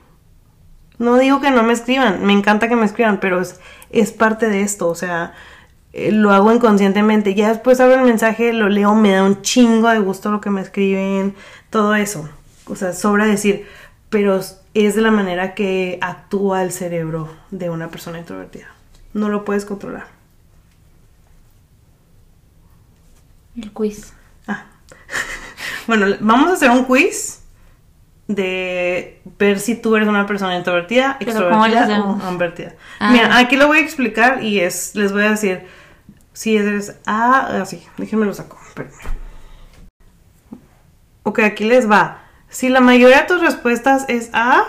No digo que no me escriban, me encanta que me escriban, pero es, es parte de esto, o sea, eh, lo hago inconscientemente. Ya después abro el mensaje, lo leo, me da un chingo de gusto lo que me escriben, todo eso. O sea, sobra decir, pero es de la manera que actúa el cerebro de una persona introvertida. No lo puedes controlar. El quiz. Ah. Bueno, vamos a hacer un quiz de ver si tú eres una persona introvertida, Pero ¿cómo le extrovertida o invertida. Ah. Mira, aquí lo voy a explicar y es, les voy a decir si eres A, así, déjenme lo saco. Ok, aquí les va. Si la mayoría de tus respuestas es A,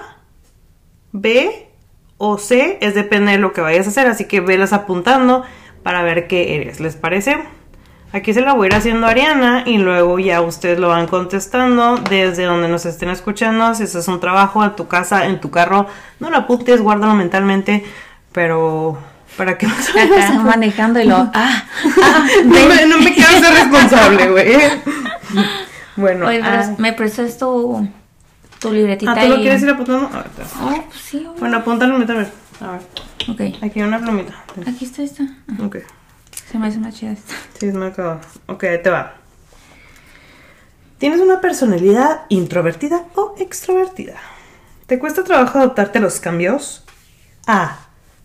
B o C, es depende de lo que vayas a hacer, así que velas apuntando para ver qué eres, ¿les parece? Aquí se la voy a ir haciendo a Ariana y luego ya ustedes lo van contestando desde donde nos estén escuchando. Si eso es un trabajo en tu casa, en tu carro, no lo apuntes, guárdalo mentalmente, pero para que más o menos Acá manejando y lo... Ah, no, me, no me quiero ser responsable, güey. Bueno, Oye, ah, me prestas tu, tu libretita ah, ¿tú lo y- quieres ir apuntando? A ver, espera. Oh, pues sí. Bueno, apúntalo, a ver. A ver, Ok. aquí hay una plumita. Aquí está esta. Ah, Ok, Se me hace más chida esta. sí, es marcado. Ok, ahí te va. ¿Tienes una personalidad introvertida o extrovertida? ¿Te cuesta trabajo adaptarte a los cambios? A.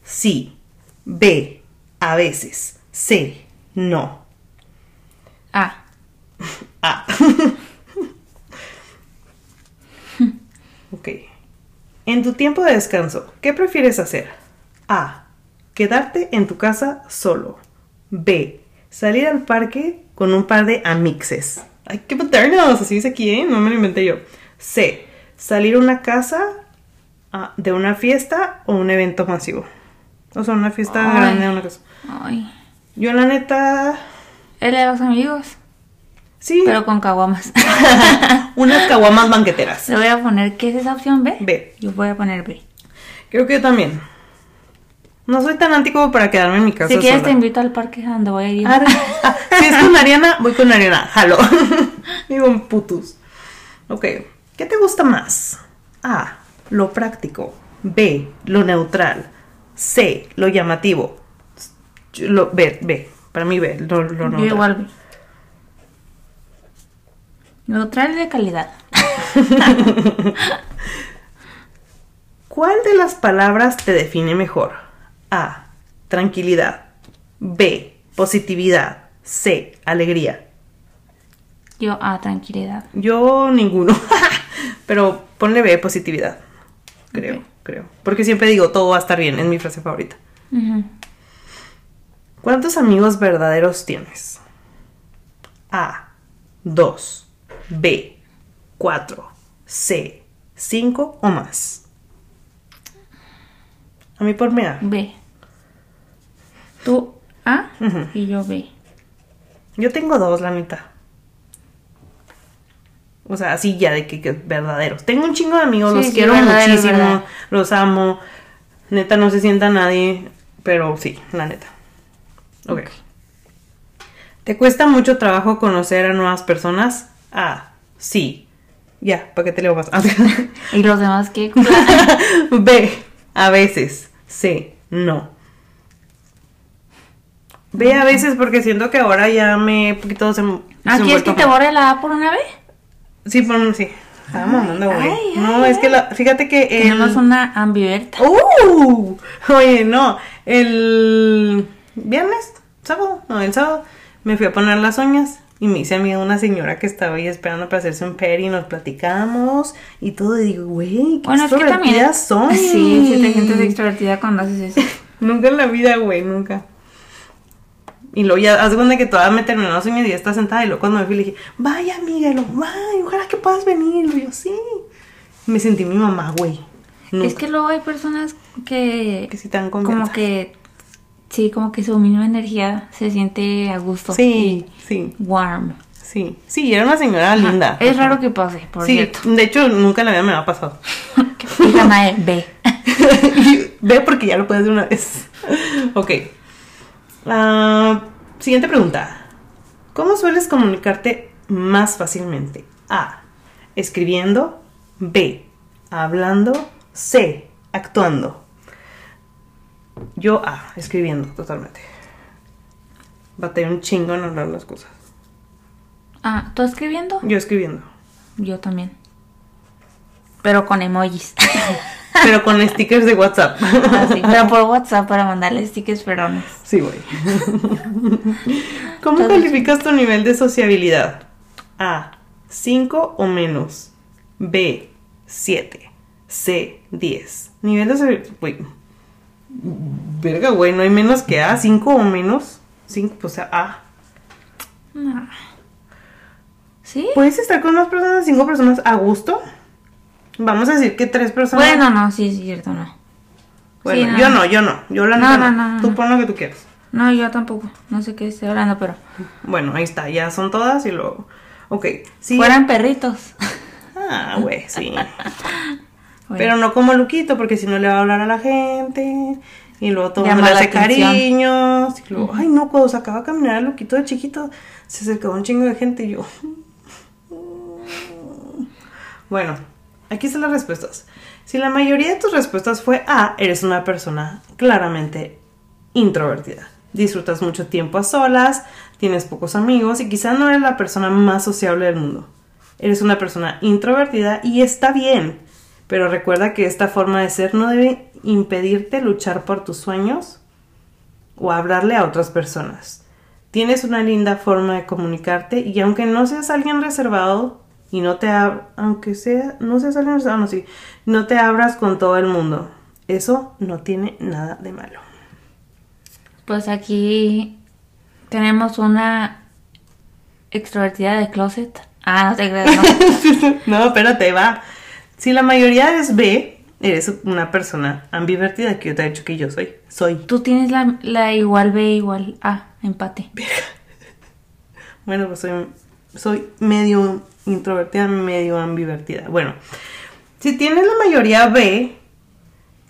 Sí. B. A veces. C. No. Ah, A. ok. En tu tiempo de descanso, ¿qué prefieres hacer? A. Quedarte en tu casa solo. B. Salir al parque con un par de amixes. Ay, qué paternos, así dice aquí, ¿eh? No me lo inventé yo. C. Salir a una casa ah, de una fiesta o un evento masivo. O sea, una fiesta Ay. grande de una casa. ay. Yo la neta... El de los amigos, Sí. pero con caguamas. unas caguamas banqueteras. Le voy a poner, ¿qué es esa opción B? B. Yo voy a poner B. Creo que yo también. No soy tan anti como para quedarme en mi casa. Si quieres te invito al parque donde voy a ir. Ah, si es con Ariana, voy con Ariana. Jalo. Digo, putus. Ok. ¿Qué te gusta más? A. Lo práctico. B. Lo neutral. C. Lo llamativo. Lo, B. B. Para mí B. Lo, lo Yo neutral. igual. B. Neutral de calidad. ¿Cuál de las palabras te define mejor? A. Tranquilidad. B. Positividad. C. Alegría. Yo A, tranquilidad. Yo ninguno. Pero ponle B. Positividad. Creo, creo. Porque siempre digo todo va a estar bien. Es mi frase favorita. ¿Cuántos amigos verdaderos tienes? A. 2. B. 4. C. 5 o más. A mí por A. B. Tú A y yo B. Yo tengo dos, la neta. O sea, así ya de que, que verdaderos. Tengo un chingo de amigos, Sí, los sí, quiero muchísimo, verdad. los amo. Neta, no se sienta nadie, pero sí, la neta. Ok. ¿Te cuesta mucho trabajo conocer a nuevas personas? Ah, sí. Ya, ¿para qué te leo más? ¿Y los demás qué? B, a veces. C, no. B a veces porque siento que ahora ya me poquito se, ¿Ah, quieres que te borre la A por una B? Sí, por un sí. Estaba mamando, güey. No, ay, es que la, fíjate que el... Tenemos una ambiverta. ¡Uh! Oye, no. El viernes, sábado, no, el sábado, me fui a poner las uñas y me hice amiga de una señora que estaba ahí esperando para hacerse un peri y nos platicamos y todo. Y digo, güey, qué Bueno, es que también. extrovertidas son. Sí, sí, te sientes extrovertida cuando haces eso. Nunca en la vida, güey, nunca. Y luego ya, haz cuenta que todavía me terminó las uñas y ya está sentada. Y luego cuando me fui le dije, vaya amiga, y luego, vaya, ojalá que puedas venir. Y yo, sí. Me sentí mi mamá, güey. Es que luego hay personas que. Que sí te dan Como que. Sí, como que su misma energía se siente a gusto. Sí, sí, Warm. sí. Sí, era una señora linda. Es raro que pase, por Sí, cierto. de hecho, nunca en la vida me ha pasado. Y Danae, B. Ve porque ya lo puedes de una vez. ok. Ah, siguiente pregunta. ¿Cómo sueles comunicarte más fácilmente? A. Escribiendo. B. Hablando. C. Actuando. Yo A. Escribiendo, totalmente. Bateo un chingo en hablar las cosas. Ah, ¿tú escribiendo? Yo escribiendo. Yo también. Pero con emojis. Pero con stickers de WhatsApp. Así, pero por WhatsApp para mandarle stickers perones. Sí, güey. ¿Cómo calificas tu nivel de sociabilidad? A. 5 o menos. B. 7. C. 10. Nivel de sociabilidad. Verga, güey, no hay menos que A. 5 o menos. 5, pues A. No. ¿Sí? ¿Puedes estar con más personas, 5 personas a gusto? Vamos a decir que 3 personas. Bueno, no, sí, es cierto, no. Bueno, sí, yo no, yo no. Yo la No, no, no. no, Tú pon lo que tú quieras. No, yo tampoco. No sé qué estoy hablando, pero. Bueno, ahí está, ya son todas y luego. Ok, sí. Fueran perritos. Ah, güey, sí. Pero no como Luquito, porque si no le va a hablar a la gente. Y luego todo le hace cariños. Y luego, ay, no, cuando sacaba a caminar a Luquito de chiquito, se acercaba un chingo de gente y yo. Bueno, aquí están las respuestas. Si la mayoría de tus respuestas fue A, eres una persona claramente introvertida. Disfrutas mucho tiempo a solas, tienes pocos amigos y quizá no eres la persona más sociable del mundo. Eres una persona introvertida y está bien, pero recuerda que esta forma de ser no debe impedirte luchar por tus sueños o hablarle a otras personas. Tienes una linda forma de comunicarte y aunque no seas alguien reservado y no te aunque sea no seas alguien reservado, no, sí, no te abras con todo el mundo. Eso no tiene nada de malo. Pues aquí tenemos una extrovertida de closet. Ah, no te creas, no. no, espérate, va. Si la mayoría es B, eres una persona ambivertida que yo te he dicho que yo soy. Soy. Tú tienes la, la igual B igual A, empate. Bueno, pues soy, soy medio introvertida, medio ambivertida. Bueno, si tienes la mayoría B,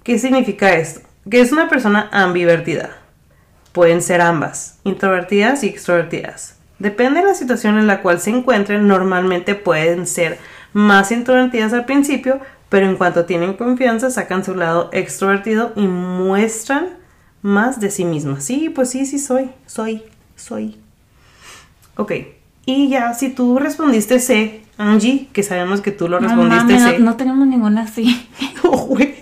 ¿qué significa esto? Que es una persona ambivertida. Pueden ser ambas, introvertidas y extrovertidas. Depende de la situación en la cual se encuentren, normalmente pueden ser más introvertidas al principio, pero en cuanto tienen confianza sacan su lado extrovertido y muestran más de sí mismas. Sí, pues sí, sí soy, soy, soy. Ok, y ya si tú respondiste C, Angie, que sabemos que tú lo No, respondiste mami, C. no, no tenemos ninguna así. Oh, güey.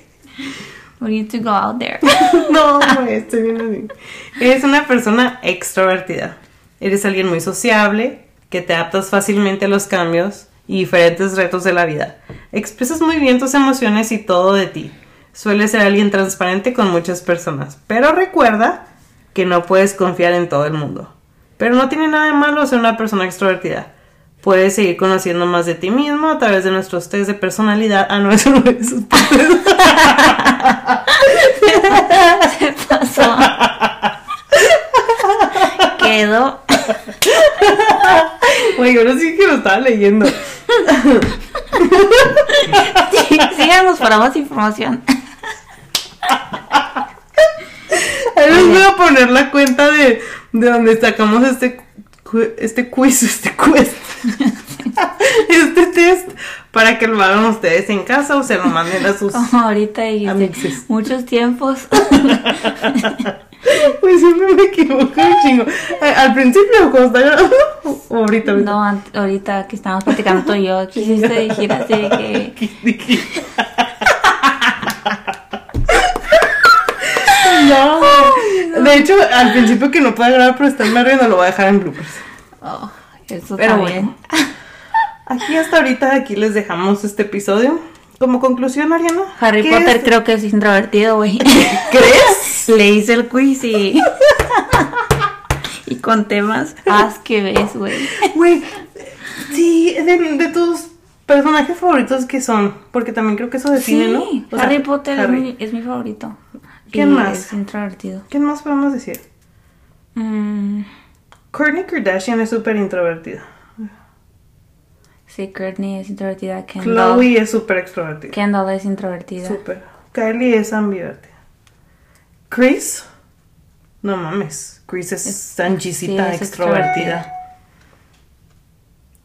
We need to go out there. No, güey, estoy bien así. Eres una persona extrovertida. Eres alguien muy sociable, que te adaptas fácilmente a los cambios y diferentes retos de la vida. Expresas muy bien tus emociones y todo de ti. Sueles ser alguien transparente con muchas personas, pero recuerda que no puedes confiar en todo el mundo. Pero no tiene nada de malo ser una persona extrovertida. Puedes seguir conociendo más de ti mismo a través de nuestros test de personalidad. Ah, no, eso no es. Se pasó. Quedó. Güey, ahora sí que lo estaba leyendo. Sí, síganos para más información. Ahí les voy a poner la cuenta de, de donde sacamos este, este quiz, este quest, este test, para que lo hagan ustedes en casa o se lo manden a sus... Como ahorita Amixes. muchos tiempos. Pues siempre me equivoco un chingo. Al principio, cuando grabando, o ahorita. No, ahorita que estábamos platicando tú y yo, quisiste decir así de que. No, de hecho, al principio que no pueda grabar, pero estarme riendo, lo voy a dejar en bloopers. Oh, eso Pero está bueno. Aquí hasta ahorita, aquí les dejamos este episodio. Como conclusión, Ariana. Harry ¿qué Potter es? creo que es introvertido, güey. ¿Crees? Le hice el quiz y. y con temas. Haz que ves, güey. Güey, sí, de, de tus personajes favoritos que son, porque también creo que eso define, Sí, ¿no? O sea, Harry Potter es mi, es mi favorito. ¿Quién Y más? Es introvertido. ¿Quién más podemos decir? Mm, Kourtney Kardashian es súper introvertida. sí, Courtney es introvertida. Kendall, Chloe es súper extrovertida. Kendall es introvertida. Súper. Kylie es ambivertida. Chris, no mames. Chris es, Es- Sanchicita sí, es extrovertida.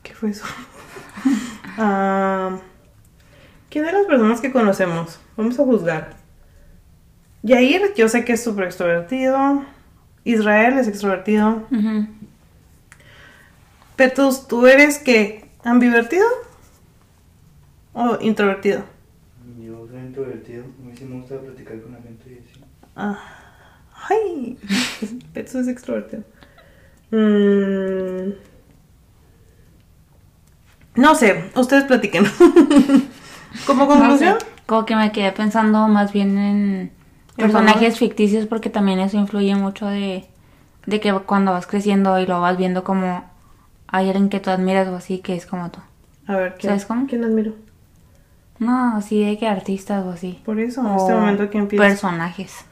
¿Qué fue eso? Ah, ¿Quién de las personas que conocemos? Vamos a juzgar. Yair, yo sé que es súper extrovertido. Israel es extrovertido. Ujú. Petus, ¿tú eres qué? ¿Ambivertido? ¿O introvertido? Yo soy introvertido, a mí sí me gusta platicar con la gente y así. Ah. Ay, Petus es extrovertido. Mm. No sé, ustedes platiquen. Como No conclusión, sé, como que me quedé pensando más bien en personajes ficticios porque también eso influye mucho de, de que cuando vas creciendo y lo vas viendo como hay alguien que tú admiras o así que es como tú. a ver, ¿quién, ¿Sabes cómo? ¿quién admiro? No, así de que artistas o así. Por eso, en O este momento, ¿quién piensa? Personajes.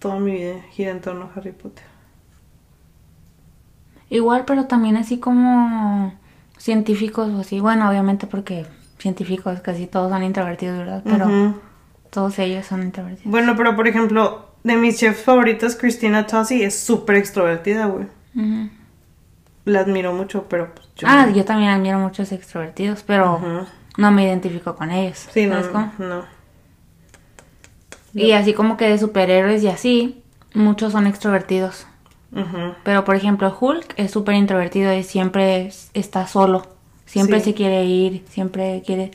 Toda mi vida gira en torno a Harry Potter. Igual, pero también así como científicos o así. Bueno, obviamente porque científicos casi todos son introvertidos, ¿verdad? Pero todos ellos son introvertidos. Bueno, pero por ejemplo, de mis chefs favoritos, Christina Tossi es súper extrovertida, güey. La admiro mucho, pero pues, yo Ah, no. yo también admiro muchos extrovertidos, pero no me identifico con ellos. Sí, no, ¿sabes cómo? Y así como que de superhéroes y así, muchos son extrovertidos. Pero por ejemplo, Hulk es súper introvertido y siempre es- está solo. Siempre Sí. se quiere ir, siempre quiere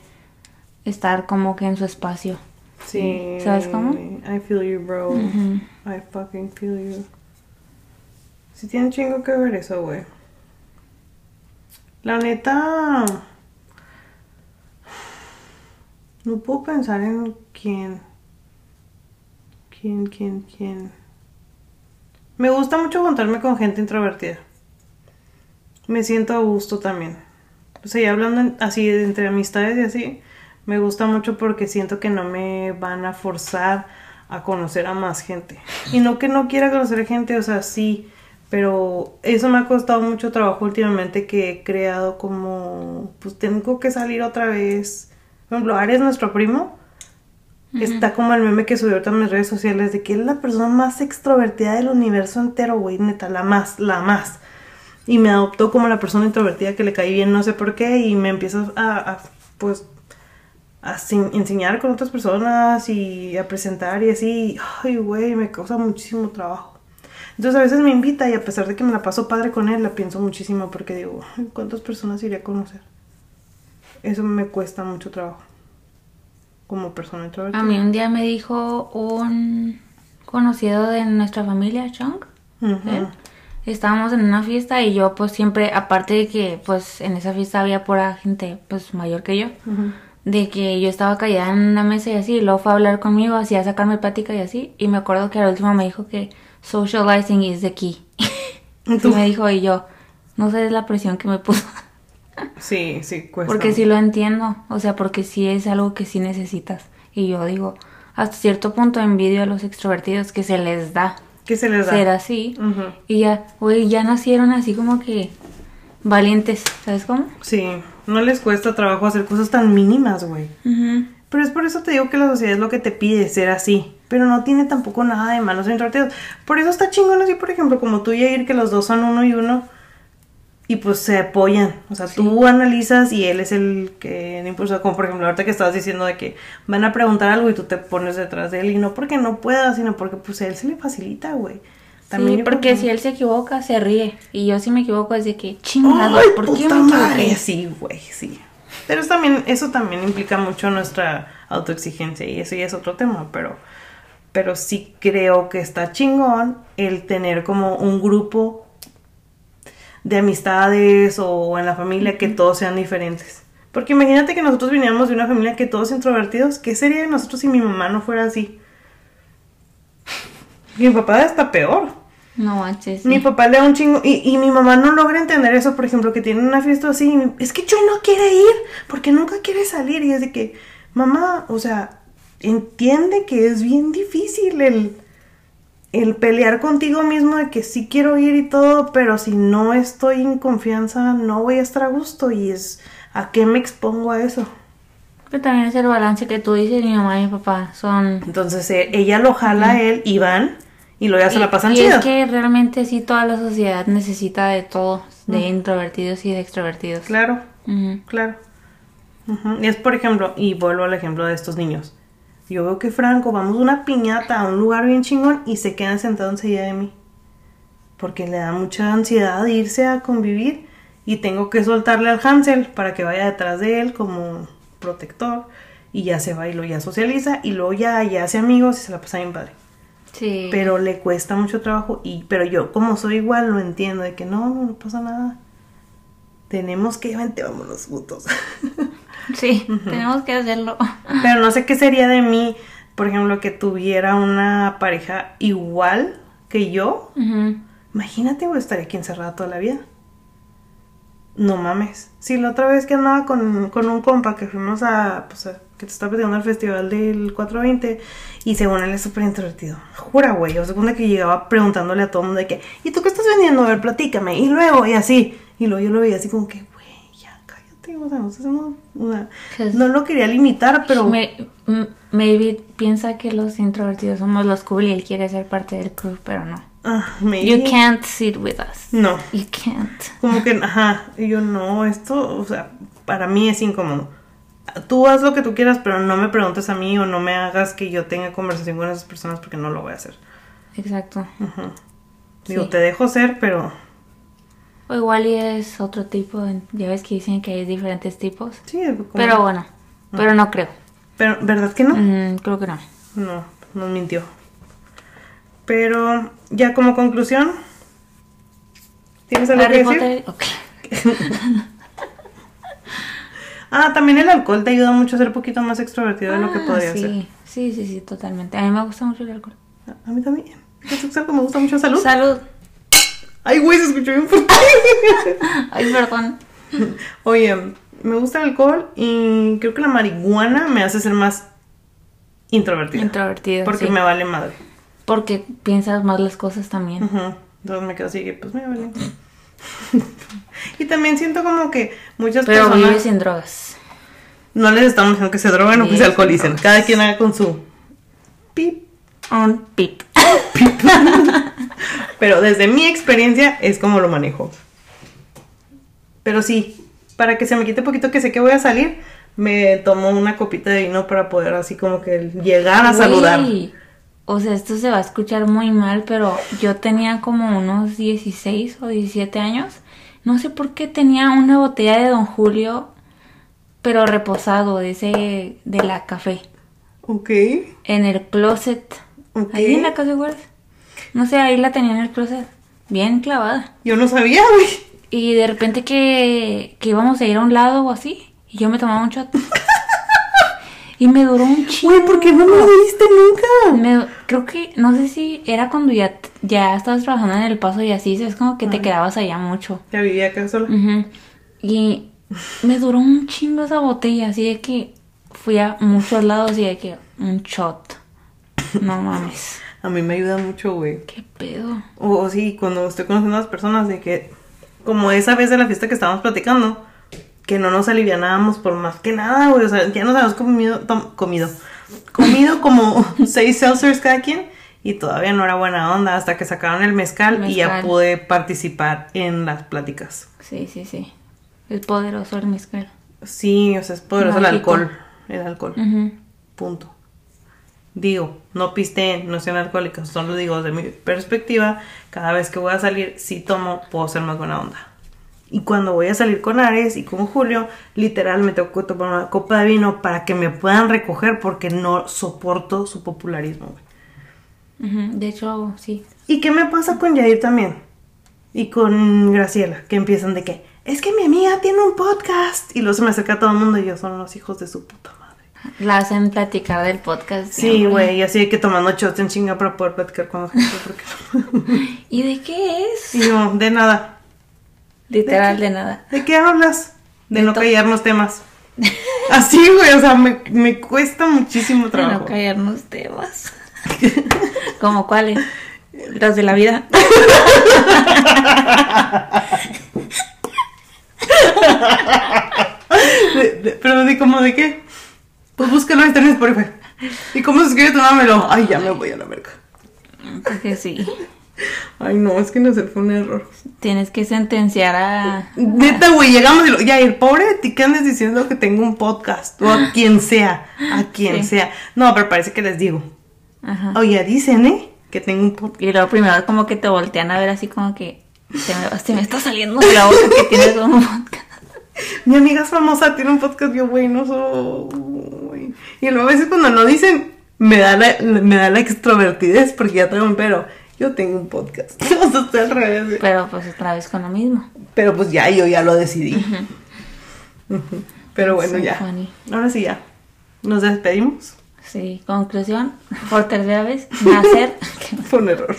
estar como que en su espacio. Sí. ¿Sabes cómo? I feel you, bro. I fucking feel you. Sí tiene chingo que ver eso, güey. La neta... No puedo pensar en quién. ¿Quién, quién, quién? Me gusta mucho juntarme con gente introvertida. Me siento a gusto también. O sea, ya hablando así entre amistades y así, me gusta mucho porque siento que no me van a forzar a conocer a más gente. Y no que no quiera conocer gente, o sea, sí, pero eso me ha costado mucho trabajo últimamente que he creado como, pues tengo que salir otra vez. Por ejemplo, Ares, nuestro primo, está como el meme que subió ahorita en mis redes sociales de que es la persona más extrovertida del universo entero, güey, neta, la más, la más. Y me adoptó como la persona introvertida que le caí bien, no sé por qué, y me empieza a, pues, a enseñar con otras personas y a presentar y así. Ay, güey, me causa muchísimo trabajo. Entonces a veces me invita y a pesar de que me la paso padre con él, la pienso muchísimo porque digo, "Ay, ¿cuántas personas iría a conocer? Eso me cuesta mucho trabajo. Como persona introvertida. A mí un día me dijo un conocido de nuestra familia, Chong. ¿eh? Estábamos en una fiesta y yo pues siempre, aparte de que pues en esa fiesta había pura gente pues mayor que yo, de que yo estaba callada en una mesa y así, y luego fue a hablar conmigo, así a sacarme plática y así, y me acuerdo que al último me dijo que socializing is the key. ¿Y Y tú? me dijo y yo, no sé la presión que me puso. Sí, sí, cuesta. Porque sí lo entiendo, o sea, porque sí es algo que sí necesitas. Y yo digo, hasta cierto punto envidio a los extrovertidos que se les da ¿Qué se les da? ser así. Y ya, güey, ya nacieron así como que valientes, ¿sabes cómo? Sí, no les cuesta trabajo hacer cosas tan mínimas, güey. Pero es por eso te digo que la sociedad es lo que te pide, ser así. Pero no tiene tampoco nada de malo ser introvertidos. Por eso está chingón así, por ejemplo, como tú y Yair, que los dos son uno y uno. Y pues se apoyan. O sea, tú analizas y él es el que impulsa. Como por ejemplo, ahorita que estabas diciendo de que van a preguntar algo y tú te pones detrás de él. Y no porque no pueda, sino porque pues a él se le facilita, güey. sí, yo porque si él se equivoca, se ríe. Y yo si me equivoco es de que, chingado, ¿por qué puta me madre. Sí, güey, sí. Pero eso también, eso también implica mucho nuestra autoexigencia y eso ya es otro tema, pero, pero sí creo que está chingón el tener como un grupo de amistades o en la familia que todos sean diferentes. Porque imagínate que nosotros viniéramos de una familia que todos introvertidos, ¿qué sería de nosotros si mi mamá no fuera así? Mi papá está peor. No manches. sí. Mi papá le da un chingo y, y mi mamá no logra entender eso, por ejemplo, que tiene una fiesta así. y mi- es que Chuy no quiere ir porque nunca quiere salir. Y es de que, mamá, o sea, entiende que es bien difícil el, el pelear contigo mismo de que sí quiero ir y todo, pero si no estoy en confianza, no voy a estar a gusto. Y es, ¿a qué me expongo a eso? Que también es el balance que tú dices, mi mamá y mi papá son... Entonces eh, ella lo jala a él y van y luego ya se la pasan y chido. es que realmente sí toda la sociedad necesita de todos, de introvertidos y de extrovertidos. Claro. Claro. Ujú. Y es, por ejemplo, y vuelvo al ejemplo de estos niños. Yo veo que Franco, vamos a una piñata a un lugar bien chingón y se quedan sentados enseguida de mí. Porque le da mucha ansiedad irse a convivir y tengo que soltarle al Hansel para que vaya detrás de él como protector y ya se va y lo ya socializa y luego ya, ya hace amigos y se la pasa bien padre. Sí. Pero le cuesta mucho trabajo y pero yo como soy igual lo entiendo de que no, no, no pasa nada. Tenemos que vente, vámonos juntos. Sí, tenemos que hacerlo. Pero no sé qué sería de mí, por ejemplo, que tuviera una pareja igual que yo. Imagínate, güey, estaría aquí encerrada toda la vida. No mames. Sí, la otra vez que andaba con, con un compa que fuimos a, pues, a- que te estaba pidiendo al festival del 420 y según él es súper introvertido. Jura, güey, o segunda que llegaba preguntándole a todo el mundo de que, ¿y tú qué estás vendiendo? A ver, platícame. Y luego, y así. Y luego yo lo veía así como que, o sea, no. Pues- No lo quería limitar, pero... Me- maybe piensa que los introvertidos somos los cool y él quiere ser parte del crew, pero no. ah, maybe- You can't sit with us. No. You can't. Como que, ajá, y yo no, esto, o sea, para mí es incómodo. Tú haz lo que tú quieras, pero no me preguntes a mí o no me hagas que yo tenga conversación con esas personas porque no lo voy a hacer. Exacto. Digo, Sí. te dejo ser, pero O igual y es otro tipo. de- Ya ves que dicen que hay diferentes tipos. sí, como- Pero bueno, pero no creo. pero ¿verdad que no? Mm, creo que no. No, nos mintió. Pero ya como conclusión, ¿tienes algo Harry que decir? Potter, ok. Ah, también el alcohol te ayuda mucho a ser un poquito más extrovertido de lo que Ah, podría sí. ser. Sí, sí, sí, totalmente. A mí me gusta mucho el alcohol. A mí también. Es algo que me gusta mucho salud. Salud. Ay, güey, se escuchó bien fuerte. Ay, perdón. Oye, me gusta el alcohol y creo que la marihuana me hace ser más introvertida. Introvertido. Porque sí. me vale madre. Porque piensas más las cosas también. Ujú. Entonces me quedo así que pues me vale. y también siento como que muchas Pero personas vives sin drogas. no les estamos diciendo que se droguen o que se alcoholicen. Cada quien haga con su pip. Un pip. Pero desde mi experiencia es como lo manejo. Pero sí, para que se me quite poquito que sé que voy a salir, me tomo una copita de vino para poder así como que llegar a saludar. Güey, O sea, esto se va a escuchar muy mal, pero yo tenía como unos 16 o 17 años. No sé por qué tenía una botella de Don Julio, pero reposado, de ese, de la café, Ok. en el closet. Ok. Ahí en la casa de guardas. No sé, ahí la tenía en el closet, bien clavada. Yo no sabía, güey. Y de repente que, que íbamos a ir a un lado o así, y yo me tomaba un shot. y me duró un chingo. Güey, ¿por qué no me lo diste nunca? Me- creo que, no sé si era cuando ya, ya estabas trabajando en el paso y así, es como que te quedabas allá mucho. Ya vivía acá sola. Ujú. Y me duró un chingo esa botella, así de que fui a muchos lados y de que un shot. No mames. A mí me ayuda mucho, güey. ¿Qué pedo? O, o sí, cuando estoy conociendo a las personas de que, como esa vez de la fiesta que estábamos platicando, que no nos alivianábamos por más que nada, güey. O sea, ya nos habíamos comido, comido, comido como seis seltzers cada quien y todavía no era buena onda hasta que sacaron el mezcal, y ya pude participar en las pláticas. Sí, sí, sí. Es poderoso el mezcal. Sí, o sea, es poderoso el alcohol. El alcohol. Punto. Digo, no pisteen, no sean alcohólicos, solo digo de mi perspectiva, cada vez que voy a salir, si tomo, puedo ser más buena onda. Y cuando voy a salir con Ares y con Julio, literal me tengo que tomar una copa de vino para que me puedan recoger porque no soporto su popularismo. Ujú. De hecho, sí. ¿Y qué me pasa con Yair también? Y con Graciela, que empiezan de que, es que mi amiga tiene un podcast. Y luego se me acerca todo el mundo y yo, son los hijos de su puta madre. La hacen platicar del podcast. Sí, güey, y así de que tomando shots en chinga para poder platicar con la gente, porque. ¿Y de qué es? Y de nada. Literal de nada. ¿De qué hablas? De, De no callarnos temas. Así, güey, o sea, me, me cuesta muchísimo De trabajo. no callarnos temas. ¿Como cuáles? Los de la vida. De- de- pero de cómo, ¿de qué? Pues búscalo en internet por Spotify. ¿Y cómo se escribe tu? Ay, ya me voy a la verga. Porque sí. Ay, no, es que no sé, fue un error. Tienes que sentenciar a. Neta, güey, llegamos y lo, ya, el pobre de ti que andes diciendo que tengo un podcast, o a quien sea, a quien Sí. sea. No, pero parece que les digo. Ajá. Oye, dicen, ¿eh? Que tengo un podcast. Y luego primero como que te voltean a ver así como que se me, se me está saliendo de la boca que tienes un podcast. Mi amiga es famosa, tiene un podcast, yo, güey, no soy. Y luego a veces cuando lo dicen, me da la, me da la extrovertidez porque ya traigo un pero. Yo tengo un podcast. O sea, estoy al revés. Pero pues otra vez con lo mismo. Pero pues ya, yo ya lo decidí. Pero bueno, ya. funny. Ahora sí, ya. Nos despedimos. Sí, conclusión, por tercera vez, nacer. Fue un error.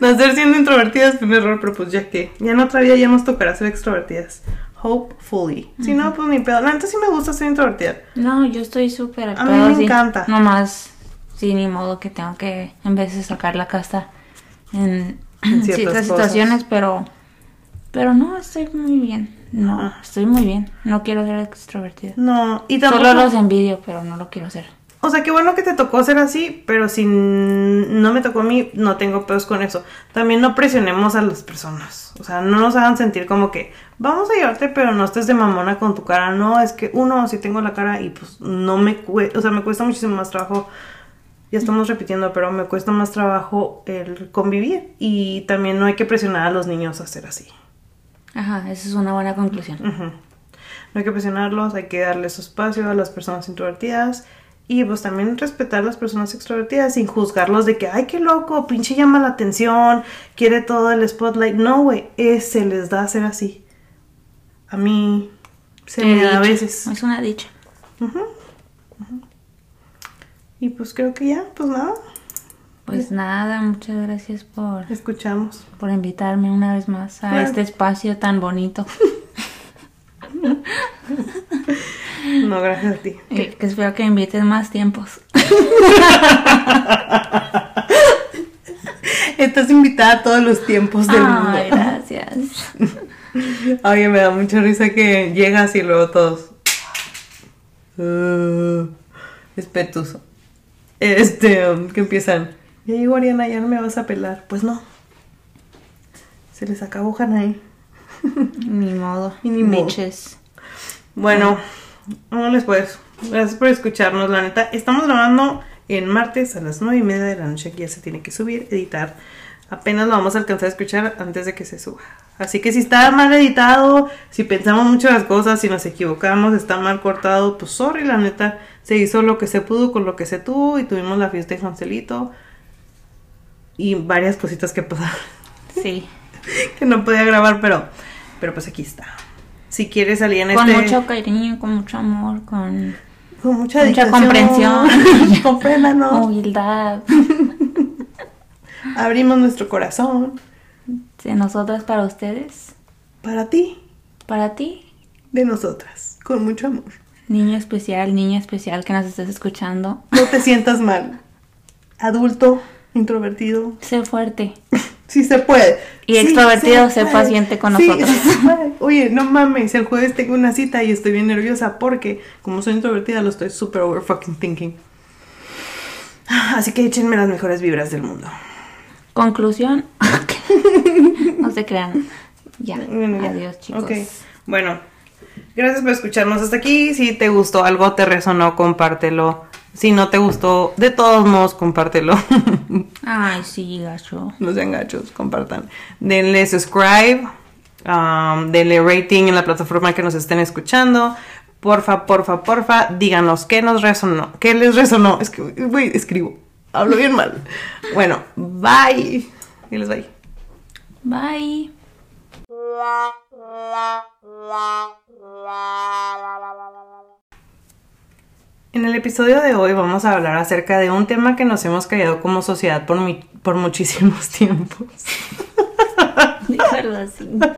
Nacer siendo introvertidas fue un error, pero pues ya que ya en otra vida ya nos tocará ser extrovertidas. Hopefully. Si no, pues ni pedo. La neta sí me gusta ser introvertida. No, yo estoy súper A mí pedo, me sí. encanta. Nomás, sí, ni modo que tengo que, en vez de sacar la casta en, En ciertas situaciones, pero, pero no, estoy muy bien. No, Ah. estoy muy bien. No quiero ser extrovertida. No, y tampoco. Solo los envidio, pero no lo quiero ser. O sea, qué bueno que te tocó ser así, pero si no me tocó a mí, no tengo pedos con eso. También no presionemos a las personas. O sea, no nos hagan sentir como que vamos a llevarte, pero no estés de mamona con tu cara. No, es que uno, si tengo la cara y pues no me cuesta, o sea, me cuesta muchísimo más trabajo. Ya estamos repitiendo, pero me cuesta más trabajo el convivir. Y también no hay que presionar a los niños a ser así. Ajá, esa es una buena conclusión. No hay que presionarlos, hay que darles su espacio a las personas introvertidas y pues también respetar a las personas extrovertidas sin juzgarlos de que, ay, qué loco, pinche llama la atención, quiere todo el spotlight. No, güey, es- se les da ser así. A mí se me da a veces. Es una dicha. Y pues creo que ya, pues nada, Pues nada, muchas gracias por, escuchamos. por invitarme una vez más a este espacio tan bonito. No, gracias a ti. Que espero que me invites más tiempos. Estás invitada a todos los tiempos del Ay, mundo. gracias. Oye, me da mucha risa que llegas y luego todos. Uh, espetuso. Este, um, que empiezan. Ya llegó Ariana, ya no me vas a pelar. Pues no. Se les acabó Hanae. Ni modo. Y ni modo. Bueno, vámonos pues. Gracias por escucharnos, la neta. Estamos grabando en martes a las nueve y media de la noche, que ya se tiene que subir, editar. Apenas lo vamos a alcanzar a escuchar antes de que se suba. Así que si está mal editado, si pensamos mucho las cosas, si nos equivocamos, está mal cortado, pues sorry, la neta. Se hizo lo que se pudo con lo que se tuvo y tuvimos la fiesta de Juancelito. Y varias cositas que pasaron Sí. que no podía grabar, pero, pero pues aquí está. Si quieres salir en Con este... mucho cariño, con mucho amor, con Con mucha, Mucha comprensión. Compréndanos. humildad. Abrimos nuestro corazón De nosotras para ustedes. para ti, Para ti, de nosotras, con mucho amor. niño especial, niña especial que nos estés escuchando. No te sientas mal. Adulto, introvertido, Sé fuerte. sí se puede. Y Sí extrovertido, sé paciente con Sí, nosotros. sí se puede. Oye, no mames, el jueves tengo una cita y estoy bien nerviosa porque, como soy introvertida, lo estoy super over fucking thinking. Así que échenme las mejores vibras del mundo. Conclusión. no se crean. Ya. Bueno, ya. Adiós, chicos. Ok. Bueno, gracias por escucharnos hasta aquí. Si te gustó algo, te resonó, compártelo. Si no te gustó, de todos modos, compártelo. Ay, sí, gacho. no sean gachos, compartan. Denle subscribe, um, denle rating en la plataforma que nos estén escuchando. Porfa, porfa, porfa, díganos qué nos resonó, qué les resonó. Es que, güey, escribo, hablo bien mal. Bueno, bye. Y les bye. Bye. En el episodio de hoy vamos a hablar acerca de un tema que nos hemos callado como sociedad por, mi- por muchísimos tiempos. Dígalo así.